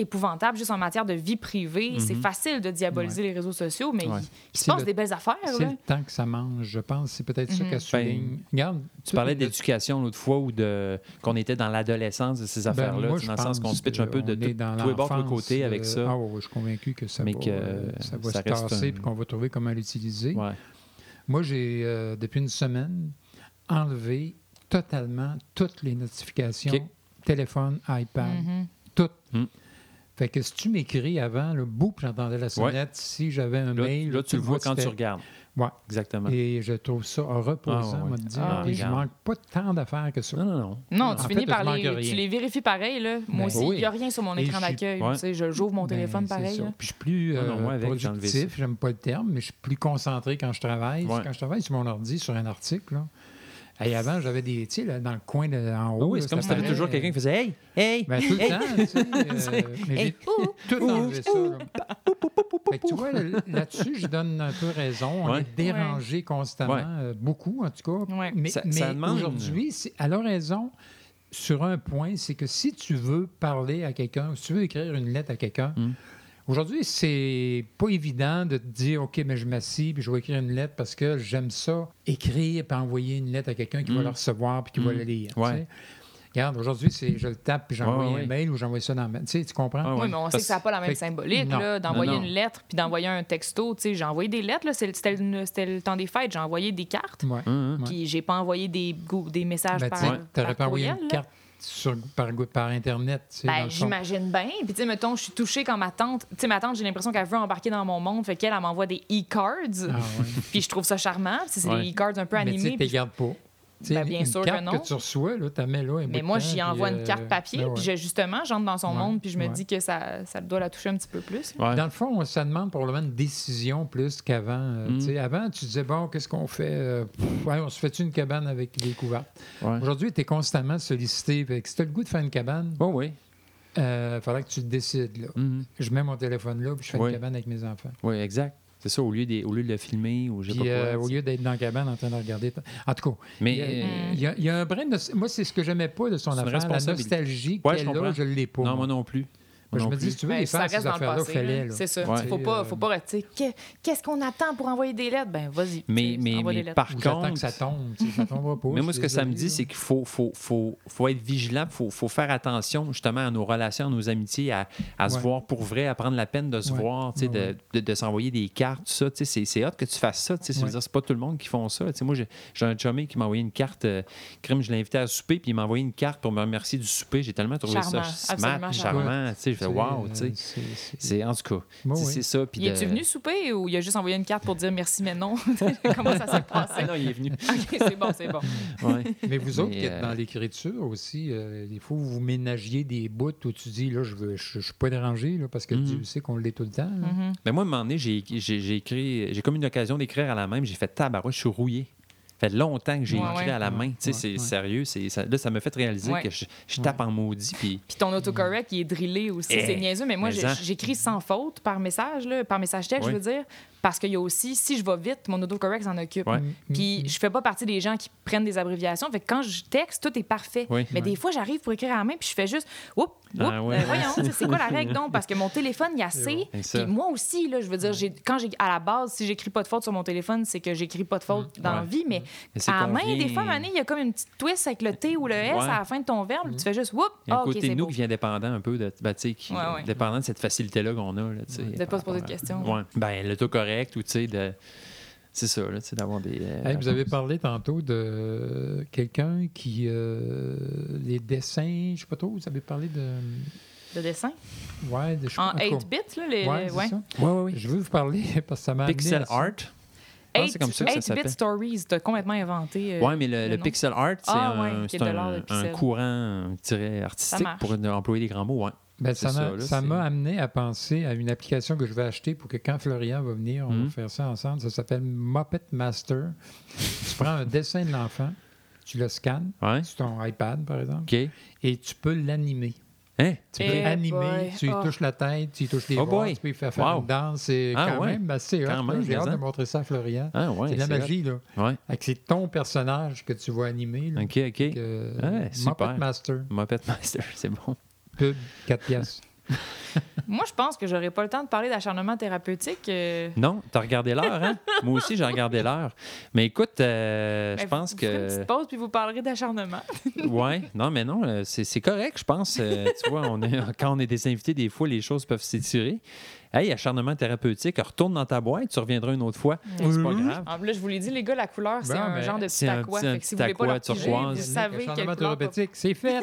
[SPEAKER 4] épouvantables juste en matière de vie privée, c'est facile de diaboliser les réseaux sociaux mais
[SPEAKER 1] Mhm. Ouais.
[SPEAKER 4] il, il se
[SPEAKER 3] C'est
[SPEAKER 4] passe
[SPEAKER 3] le-
[SPEAKER 4] des belles affaires
[SPEAKER 3] C'est
[SPEAKER 4] là.
[SPEAKER 3] le temps que ça mange, je pense. C'est peut-être ça
[SPEAKER 4] Mhm.
[SPEAKER 3] qu'elle souligne. Regarde,
[SPEAKER 1] Ben, Tu
[SPEAKER 3] tout
[SPEAKER 1] parlais d'éducation l'autre fois ou de qu'on était dans l'adolescence de ces
[SPEAKER 3] Ben,
[SPEAKER 1] affaires-là, tu dans le sens qu'on se pitch un peu de tout,
[SPEAKER 3] dans
[SPEAKER 1] tous les bords,
[SPEAKER 3] l'enfance,
[SPEAKER 1] côtés avec
[SPEAKER 3] euh,
[SPEAKER 1] ça.
[SPEAKER 3] Ah ouais, je suis convaincu que ça
[SPEAKER 1] Mais
[SPEAKER 3] va,
[SPEAKER 1] que,
[SPEAKER 3] euh, ça va
[SPEAKER 1] ça
[SPEAKER 3] se tasser
[SPEAKER 1] un-
[SPEAKER 3] puis qu'on va trouver comment l'utiliser. Moi, j'ai, euh, depuis une semaine, enlevé totalement toutes les notifications, téléphone, iPad,
[SPEAKER 4] Mhm.
[SPEAKER 3] toutes. Fait que si tu m'écris avant, le bout, j'entendais la sonnette, si j'avais un
[SPEAKER 1] Là,
[SPEAKER 3] mail...
[SPEAKER 1] là, tu le vois quand tu regardes.
[SPEAKER 3] Ouais.
[SPEAKER 1] Exactement.
[SPEAKER 3] Et je trouve ça reposant,
[SPEAKER 1] Ah, ouais.
[SPEAKER 3] moi, de dire.
[SPEAKER 4] Ah,
[SPEAKER 3] je manque pas tant d'affaires que ça.
[SPEAKER 1] Non, non, non.
[SPEAKER 4] Non, tu finis par les
[SPEAKER 3] rien.
[SPEAKER 4] tu les vérifies pareil là. Moi
[SPEAKER 3] Ben
[SPEAKER 4] aussi, il
[SPEAKER 3] oui.
[SPEAKER 4] n'y a rien sur mon
[SPEAKER 3] Et
[SPEAKER 4] écran d'accueil,
[SPEAKER 1] ouais.
[SPEAKER 4] tu sais, je j'ouvre mon
[SPEAKER 3] Ben,
[SPEAKER 4] téléphone pareil. là.
[SPEAKER 3] Puis je suis plus
[SPEAKER 1] Non, non,
[SPEAKER 3] euh,
[SPEAKER 1] avec,
[SPEAKER 3] productif, j'aime pas le terme, mais je suis plus concentré quand je travaille.
[SPEAKER 1] Ouais.
[SPEAKER 3] Quand je travaille sur mon ordi, sur un article, là, Hey, avant, j'avais des, tu sais, dans le coin de, en haut.
[SPEAKER 1] Ah oui,
[SPEAKER 3] là,
[SPEAKER 1] c'est comme si
[SPEAKER 3] ça
[SPEAKER 1] tu avais toujours quelqu'un
[SPEAKER 3] euh,
[SPEAKER 1] qui faisait Hey, hey,
[SPEAKER 3] Ben, tout le
[SPEAKER 1] hey.
[SPEAKER 3] temps, tu sais. <laughs> euh, mais
[SPEAKER 1] Hey,
[SPEAKER 3] j'ai tout enlevé ça. Fait que tu vois, là- là-dessus, je donne un peu raison. On
[SPEAKER 1] Ouais.
[SPEAKER 3] est dérangé constamment,
[SPEAKER 1] Ouais.
[SPEAKER 3] euh, beaucoup en tout cas.
[SPEAKER 4] Ouais.
[SPEAKER 3] Mais,
[SPEAKER 1] Ça-
[SPEAKER 3] mais
[SPEAKER 1] ça demande-
[SPEAKER 3] aujourd'hui, elle a raison sur un point, c'est que si tu veux parler à quelqu'un, ou si tu veux écrire une lettre à quelqu'un,
[SPEAKER 1] Mm.
[SPEAKER 3] Aujourd'hui, c'est pas évident de te dire, OK, mais je m'assis puis je vais écrire une lettre parce que j'aime ça, écrire puis envoyer une lettre à quelqu'un qui va
[SPEAKER 1] Mm.
[SPEAKER 3] la recevoir puis qui va
[SPEAKER 1] Mm.
[SPEAKER 3] la lire. tu
[SPEAKER 1] Ouais.
[SPEAKER 3] sais. Regarde, aujourd'hui, c'est je le tape puis j'envoie
[SPEAKER 1] Ouais, ouais,
[SPEAKER 3] un mail ou j'envoie ça dans ma... Tu sais, tu comprends?
[SPEAKER 1] Ah
[SPEAKER 4] Oui,
[SPEAKER 1] ouais.
[SPEAKER 4] mais on sait que ça n'a pas la même
[SPEAKER 3] Fait
[SPEAKER 4] symbolique, d'envoyer une lettre puis d'envoyer un texto. Tu sais, j'ai envoyé des lettres, c'était le, temps des fêtes, j'ai envoyé des cartes,
[SPEAKER 3] Ouais.
[SPEAKER 1] Hum, hum.
[SPEAKER 3] Ouais.
[SPEAKER 4] puis j'ai pas envoyé des, des messages
[SPEAKER 3] Ben,
[SPEAKER 4] par, par
[SPEAKER 3] t'aurais pas envoyé
[SPEAKER 4] courriel,
[SPEAKER 3] une carte sur, par, par Internet. tu sais, dans
[SPEAKER 4] Ben, j'imagine bien. Puis, tu sais, mettons, je suis touchée quand ma tante. Tu sais, ma tante, j'ai l'impression qu'elle veut embarquer dans mon monde. Fait qu'elle, elle m'envoie des e-cards.
[SPEAKER 3] Ah, ouais. <laughs>
[SPEAKER 4] Puis, je trouve ça charmant. C'est
[SPEAKER 1] Ouais.
[SPEAKER 4] des e-cards un peu
[SPEAKER 3] Mais tu
[SPEAKER 4] animés. puis
[SPEAKER 3] les gardes pas.
[SPEAKER 4] Ben, bien
[SPEAKER 3] une
[SPEAKER 4] sûr que
[SPEAKER 3] carte
[SPEAKER 4] non.
[SPEAKER 3] tu reçois, là, tu mets là. un bout
[SPEAKER 4] Mais moi, j'y envoie une
[SPEAKER 3] euh,
[SPEAKER 4] carte papier.
[SPEAKER 3] ben ouais.
[SPEAKER 4] Puis, je- justement, j'entre dans son
[SPEAKER 3] Ouais.
[SPEAKER 4] monde. Puis, je me
[SPEAKER 3] Ouais.
[SPEAKER 4] dis que ça, ça doit la toucher un petit peu plus.
[SPEAKER 1] Ouais.
[SPEAKER 3] Dans le fond, ça demande probablement une décision plus qu'avant. euh,
[SPEAKER 1] Mm.
[SPEAKER 3] Avant, tu disais, bon, qu'est-ce qu'on fait? Euh, pff, ouais, on se fait une cabane avec des couvertes?
[SPEAKER 1] Ouais.
[SPEAKER 3] Aujourd'hui, tu es constamment sollicité. Fait que si tu as le goût de faire une cabane,
[SPEAKER 1] Oh, oui.
[SPEAKER 3] il faudrait que tu le décides. Là.
[SPEAKER 1] Mhm.
[SPEAKER 3] Je mets mon téléphone là, puis je fais
[SPEAKER 1] Oui.
[SPEAKER 3] une cabane avec mes enfants.
[SPEAKER 1] Oui, exact. C'est ça, au lieu, des, au lieu de le filmer ou je sais
[SPEAKER 3] Puis
[SPEAKER 1] pas
[SPEAKER 3] euh,
[SPEAKER 1] quoi.
[SPEAKER 3] au lieu d'être dans la cabane en train de regarder. En tout cas,
[SPEAKER 1] Mais
[SPEAKER 3] il y a-
[SPEAKER 1] euh,
[SPEAKER 3] il y, a, il y a un brin de. Moi, c'est ce que j'aimais pas de son affaire, la nostalgie
[SPEAKER 1] Ouais, je
[SPEAKER 3] qu'elle je l'ai pas.
[SPEAKER 1] non,
[SPEAKER 3] moi
[SPEAKER 1] non plus. Moi
[SPEAKER 3] je me dis, si tu veux
[SPEAKER 4] Ben,
[SPEAKER 3] les
[SPEAKER 4] ça
[SPEAKER 3] faire, ces
[SPEAKER 4] reste dans le
[SPEAKER 3] affaires-là.
[SPEAKER 4] C'est ça.
[SPEAKER 1] Ouais.
[SPEAKER 4] Faut pas, faut pas Qu'est-ce qu'on attend pour envoyer des lettres? Ben, vas-y.
[SPEAKER 1] Mais, mais, mais
[SPEAKER 4] des
[SPEAKER 1] par
[SPEAKER 3] Ou
[SPEAKER 1] contre,
[SPEAKER 3] que ça tombe. Ça pas. <laughs>
[SPEAKER 1] mais moi, ce que ça me dit, c'est qu'il faut, faut, faut, faut être vigilant, il faut, faut faire attention justement à nos relations, à nos amitiés, à, à se voir pour vrai, à prendre la peine de se
[SPEAKER 3] Ouais.
[SPEAKER 1] voir, de,
[SPEAKER 3] ouais.
[SPEAKER 1] de, de s'envoyer des cartes, tout ça. C'est c'est hot que tu fasses ça. C'est pas tout le monde qui font ça. Moi, j'ai j'ai un chumé qui m'a envoyé une carte. euh, crime, je l'ai invité à souper, puis il m'a envoyé une carte pour me remercier du souper. J'ai tellement trouvé
[SPEAKER 4] Charmant,
[SPEAKER 1] ça
[SPEAKER 4] absolument
[SPEAKER 1] smart,
[SPEAKER 4] charmant.
[SPEAKER 3] C'est,
[SPEAKER 1] wow, tu sais.
[SPEAKER 3] euh, c'est-
[SPEAKER 1] en tout cas.
[SPEAKER 3] Bon,
[SPEAKER 1] c'est
[SPEAKER 3] oui.
[SPEAKER 1] c'est ça. puis
[SPEAKER 4] Il est-tu
[SPEAKER 1] de-
[SPEAKER 4] venu souper ou il a juste envoyé une carte pour dire merci, mais non? <laughs> Comment ça s'est passé?
[SPEAKER 1] Ah non, il est venu. <laughs>
[SPEAKER 4] OK, c'est bon, c'est bon.
[SPEAKER 1] Ouais.
[SPEAKER 3] Mais vous autres
[SPEAKER 1] Mais,
[SPEAKER 3] qui êtes
[SPEAKER 1] euh,
[SPEAKER 3] dans l'écriture aussi, euh, il faut que vous ménagiez des bouts où tu dis, là, je ne je, je suis pas dérangé, là, parce que
[SPEAKER 1] Mhm.
[SPEAKER 3] tu sais qu'on l'est tout le temps.
[SPEAKER 1] Mais moi, à un moment donné, j'ai écrit, j'ai comme une occasion d'écrire à la main, j'ai fait tabarouette, je suis rouillé. Ça fait longtemps que j'ai
[SPEAKER 4] Ouais,
[SPEAKER 1] écrit
[SPEAKER 4] ouais.
[SPEAKER 1] à la main. Tu sais,
[SPEAKER 3] Ouais,
[SPEAKER 1] c'est
[SPEAKER 3] ouais.
[SPEAKER 1] sérieux. c'est Ça, là, ça m'a fait réaliser
[SPEAKER 4] Ouais.
[SPEAKER 1] que je, je tape en maudit. Puis,
[SPEAKER 4] Puis ton autocorrect, il est drillé aussi.
[SPEAKER 1] Eh,
[SPEAKER 4] c'est niaiseux, mais moi,
[SPEAKER 1] en.
[SPEAKER 4] j'écris sans faute par message, là, par message texte, je veux dire. Parce qu'il y a aussi, si je vais vite, mon autocorrect s'en occupe.
[SPEAKER 1] Ouais.
[SPEAKER 3] Mm,
[SPEAKER 4] Puis je fais pas partie des gens qui prennent des abréviations. Fait que quand je texte, tout est parfait.
[SPEAKER 1] Oui.
[SPEAKER 4] Mais des fois, j'arrive pour écrire à la main, puis je fais juste, oups, oups,
[SPEAKER 1] Ah ouais.
[SPEAKER 4] ben voyons, c'est quoi la règle donc? Parce que mon téléphone, il y a C. Puis moi aussi, là, je veux dire, quand j'ai à la base, si j'écris pas de faute sur mon téléphone, c'est que j'écris pas de faute dans la
[SPEAKER 1] Ouais.
[SPEAKER 4] vie. Mais
[SPEAKER 1] Mais
[SPEAKER 4] à la main,
[SPEAKER 1] vient-
[SPEAKER 4] des fois, à il y a comme une petite twist avec le T ou le S
[SPEAKER 1] Ouais.
[SPEAKER 4] à la fin de ton verbe. Tu fais juste, oups, ah, ok, c'est
[SPEAKER 1] nous
[SPEAKER 4] beau.
[SPEAKER 1] qui vient dépendant un peu de, ben, tu sais, qui,
[SPEAKER 4] Ouais, ouais.
[SPEAKER 1] dépendant de cette facilité-là qu'on a. Là,
[SPEAKER 4] De pas se poser de questions.
[SPEAKER 1] Ben, l'autocorrect ou tu sais, de. C'est ça, là, tu sais, d'avoir des. euh,
[SPEAKER 3] Hey, vous avez parlé tantôt de quelqu'un qui. euh, les dessins, je sais pas trop, vous avez parlé de.
[SPEAKER 4] De dessin.
[SPEAKER 3] Ouais, de, je
[SPEAKER 4] En
[SPEAKER 3] en tout cas,
[SPEAKER 4] 8 bits, là, les.
[SPEAKER 3] Ouais,
[SPEAKER 4] ouais.
[SPEAKER 3] ça.
[SPEAKER 1] Ouais, ouais, ouais.
[SPEAKER 3] Je veux vous parler <laughs> parce que ça m'a
[SPEAKER 1] Pixel
[SPEAKER 3] à
[SPEAKER 1] art? Je pense que c'est comme ça que ça
[SPEAKER 4] 8-bit
[SPEAKER 1] s'appelle.
[SPEAKER 4] Stories, t'as complètement inventé. euh,
[SPEAKER 1] Oui, mais le, pixel art, c'est
[SPEAKER 4] Ah,
[SPEAKER 1] un,
[SPEAKER 4] ouais,
[SPEAKER 1] courant je dirais, artistique
[SPEAKER 4] marche.
[SPEAKER 1] pour employer des grands mots. Ouais.
[SPEAKER 3] Ben, ça
[SPEAKER 1] ça,
[SPEAKER 3] m'a-
[SPEAKER 1] là,
[SPEAKER 3] ça
[SPEAKER 1] c'est-
[SPEAKER 3] m'a amené à penser à une application que je vais acheter pour que quand Florian va venir, on
[SPEAKER 1] Mhm.
[SPEAKER 3] va faire ça ensemble. Ça s'appelle Muppet Master. tu prends un dessin de l'enfant, tu le scannes
[SPEAKER 1] Ouais.
[SPEAKER 3] sur ton iPad, par exemple, et tu peux l'animer.
[SPEAKER 1] Hein?
[SPEAKER 3] Tu
[SPEAKER 4] Eh
[SPEAKER 3] peux animer,
[SPEAKER 4] boy.
[SPEAKER 3] tu y
[SPEAKER 4] Oh.
[SPEAKER 3] touches la tête, tu y touches les
[SPEAKER 1] Oh
[SPEAKER 3] bras,
[SPEAKER 1] boy.
[SPEAKER 3] tu peux y faire faire
[SPEAKER 1] Wow.
[SPEAKER 3] une danse. C'est
[SPEAKER 1] Ah,
[SPEAKER 3] quand
[SPEAKER 1] ouais.
[SPEAKER 3] même assez
[SPEAKER 1] Quand
[SPEAKER 3] J'ai hâte de
[SPEAKER 1] hein.
[SPEAKER 3] montrer ça à Florian.
[SPEAKER 1] Ah, ouais.
[SPEAKER 3] c'est de la magie, là.
[SPEAKER 1] Ouais.
[SPEAKER 3] Avec c'est ton personnage que tu vas animer. Là.
[SPEAKER 1] OK, OK. Ouais, super.
[SPEAKER 3] Muppet Master,
[SPEAKER 1] Muppet Master, <laughs> c'est bon.
[SPEAKER 3] Pub, 4 piastres. <laughs>
[SPEAKER 4] Moi, je pense que j'aurais pas le temps de parler d'acharnement thérapeutique. euh,
[SPEAKER 1] Non, t'as regardé l'heure, hein? <laughs> Moi aussi, j'ai regardé l'heure. Mais écoute, euh, je
[SPEAKER 4] ben,
[SPEAKER 1] pense
[SPEAKER 4] vous ferez une
[SPEAKER 1] que.
[SPEAKER 4] petite pause, puis vous parlerez d'acharnement. <laughs>
[SPEAKER 1] Ouais, non, mais non, euh, c'est c'est correct, je pense. Euh, tu vois, on est, quand on est des invités, des fois, les choses peuvent s'étirer. Hey, acharnement thérapeutique, retourne dans ta boîte, tu reviendras une autre fois. C'est pas grave.
[SPEAKER 4] En plus, je vous l'ai dit, les gars, la couleur, c'est un
[SPEAKER 3] ben,
[SPEAKER 4] genre de petit
[SPEAKER 1] c'est un
[SPEAKER 4] aqua. Fait que si
[SPEAKER 1] petit
[SPEAKER 4] vous voulez pas leur
[SPEAKER 1] turquoise.
[SPEAKER 4] vous savez
[SPEAKER 3] Acharnement thérapeutique, c'est fait.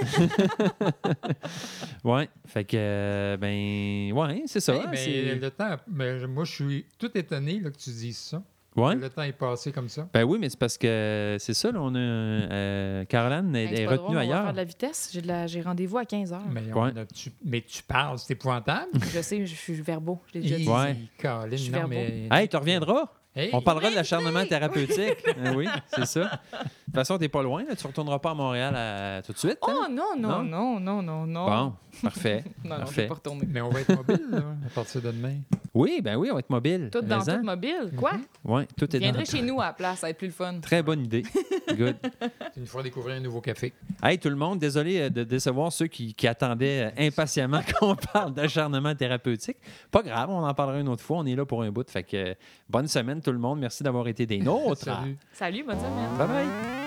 [SPEAKER 1] Ouais, fait que, euh, ben, ouais, c'est ça.
[SPEAKER 3] Hey, mais
[SPEAKER 1] c'est-
[SPEAKER 3] le temps, mais moi, je suis tout étonné là, que tu dises ça.
[SPEAKER 1] Ouais.
[SPEAKER 3] Le temps est passé comme ça.
[SPEAKER 1] Ben oui, mais c'est parce que c'est ça, là, on a. euh, Caroline
[SPEAKER 4] Hey,
[SPEAKER 1] est, retenue
[SPEAKER 4] on va faire
[SPEAKER 1] ailleurs.
[SPEAKER 4] de la vitesse. J'ai de la- j'ai rendez-vous à 15 h.
[SPEAKER 3] Mais,
[SPEAKER 1] Ouais.
[SPEAKER 3] on a- tu, mais tu parles, c'est épouvantable.
[SPEAKER 4] Je sais, je suis verbaux. Je l'ai déjà dit.
[SPEAKER 1] Ouais.
[SPEAKER 4] Suis
[SPEAKER 3] non,
[SPEAKER 4] verbaux.
[SPEAKER 3] mais...
[SPEAKER 1] Hey, tu reviendras?
[SPEAKER 3] Hey!
[SPEAKER 1] On parlera de l'acharnement thérapeutique. Euh, oui, c'est ça. De toute façon, t'es pas loin. là. Tu retourneras pas à Montréal euh, tout de suite. hein?
[SPEAKER 4] Oh non,
[SPEAKER 1] Non?
[SPEAKER 4] non, non, non, non, non.
[SPEAKER 1] Bon, parfait. <laughs>
[SPEAKER 4] Non, non, je
[SPEAKER 1] parfait.
[SPEAKER 4] vais pas retourner.
[SPEAKER 3] Mais on va être mobile là, à partir de demain.
[SPEAKER 1] Oui, ben oui, on va être mobile.
[SPEAKER 4] Tout dans tout mobile? Quoi?
[SPEAKER 1] Oui, tout est dans
[SPEAKER 4] viendrai chez nous à la place, ça va être plus le fun.
[SPEAKER 1] Très bonne idée. Good. <laughs>
[SPEAKER 3] Nous feras découvrir un nouveau café.
[SPEAKER 1] Hey, tout le monde, désolé euh, de décevoir ceux qui, qui attendaient euh, impatiemment <laughs> qu'on parle d'acharnement thérapeutique. Pas grave, on en parlera une autre fois. On est là pour un bout. Fait que bonne semaine, tout le monde. Merci d'avoir été des <laughs> nôtres.
[SPEAKER 3] Salut.
[SPEAKER 4] Salut, bonne semaine.
[SPEAKER 1] Bye bye.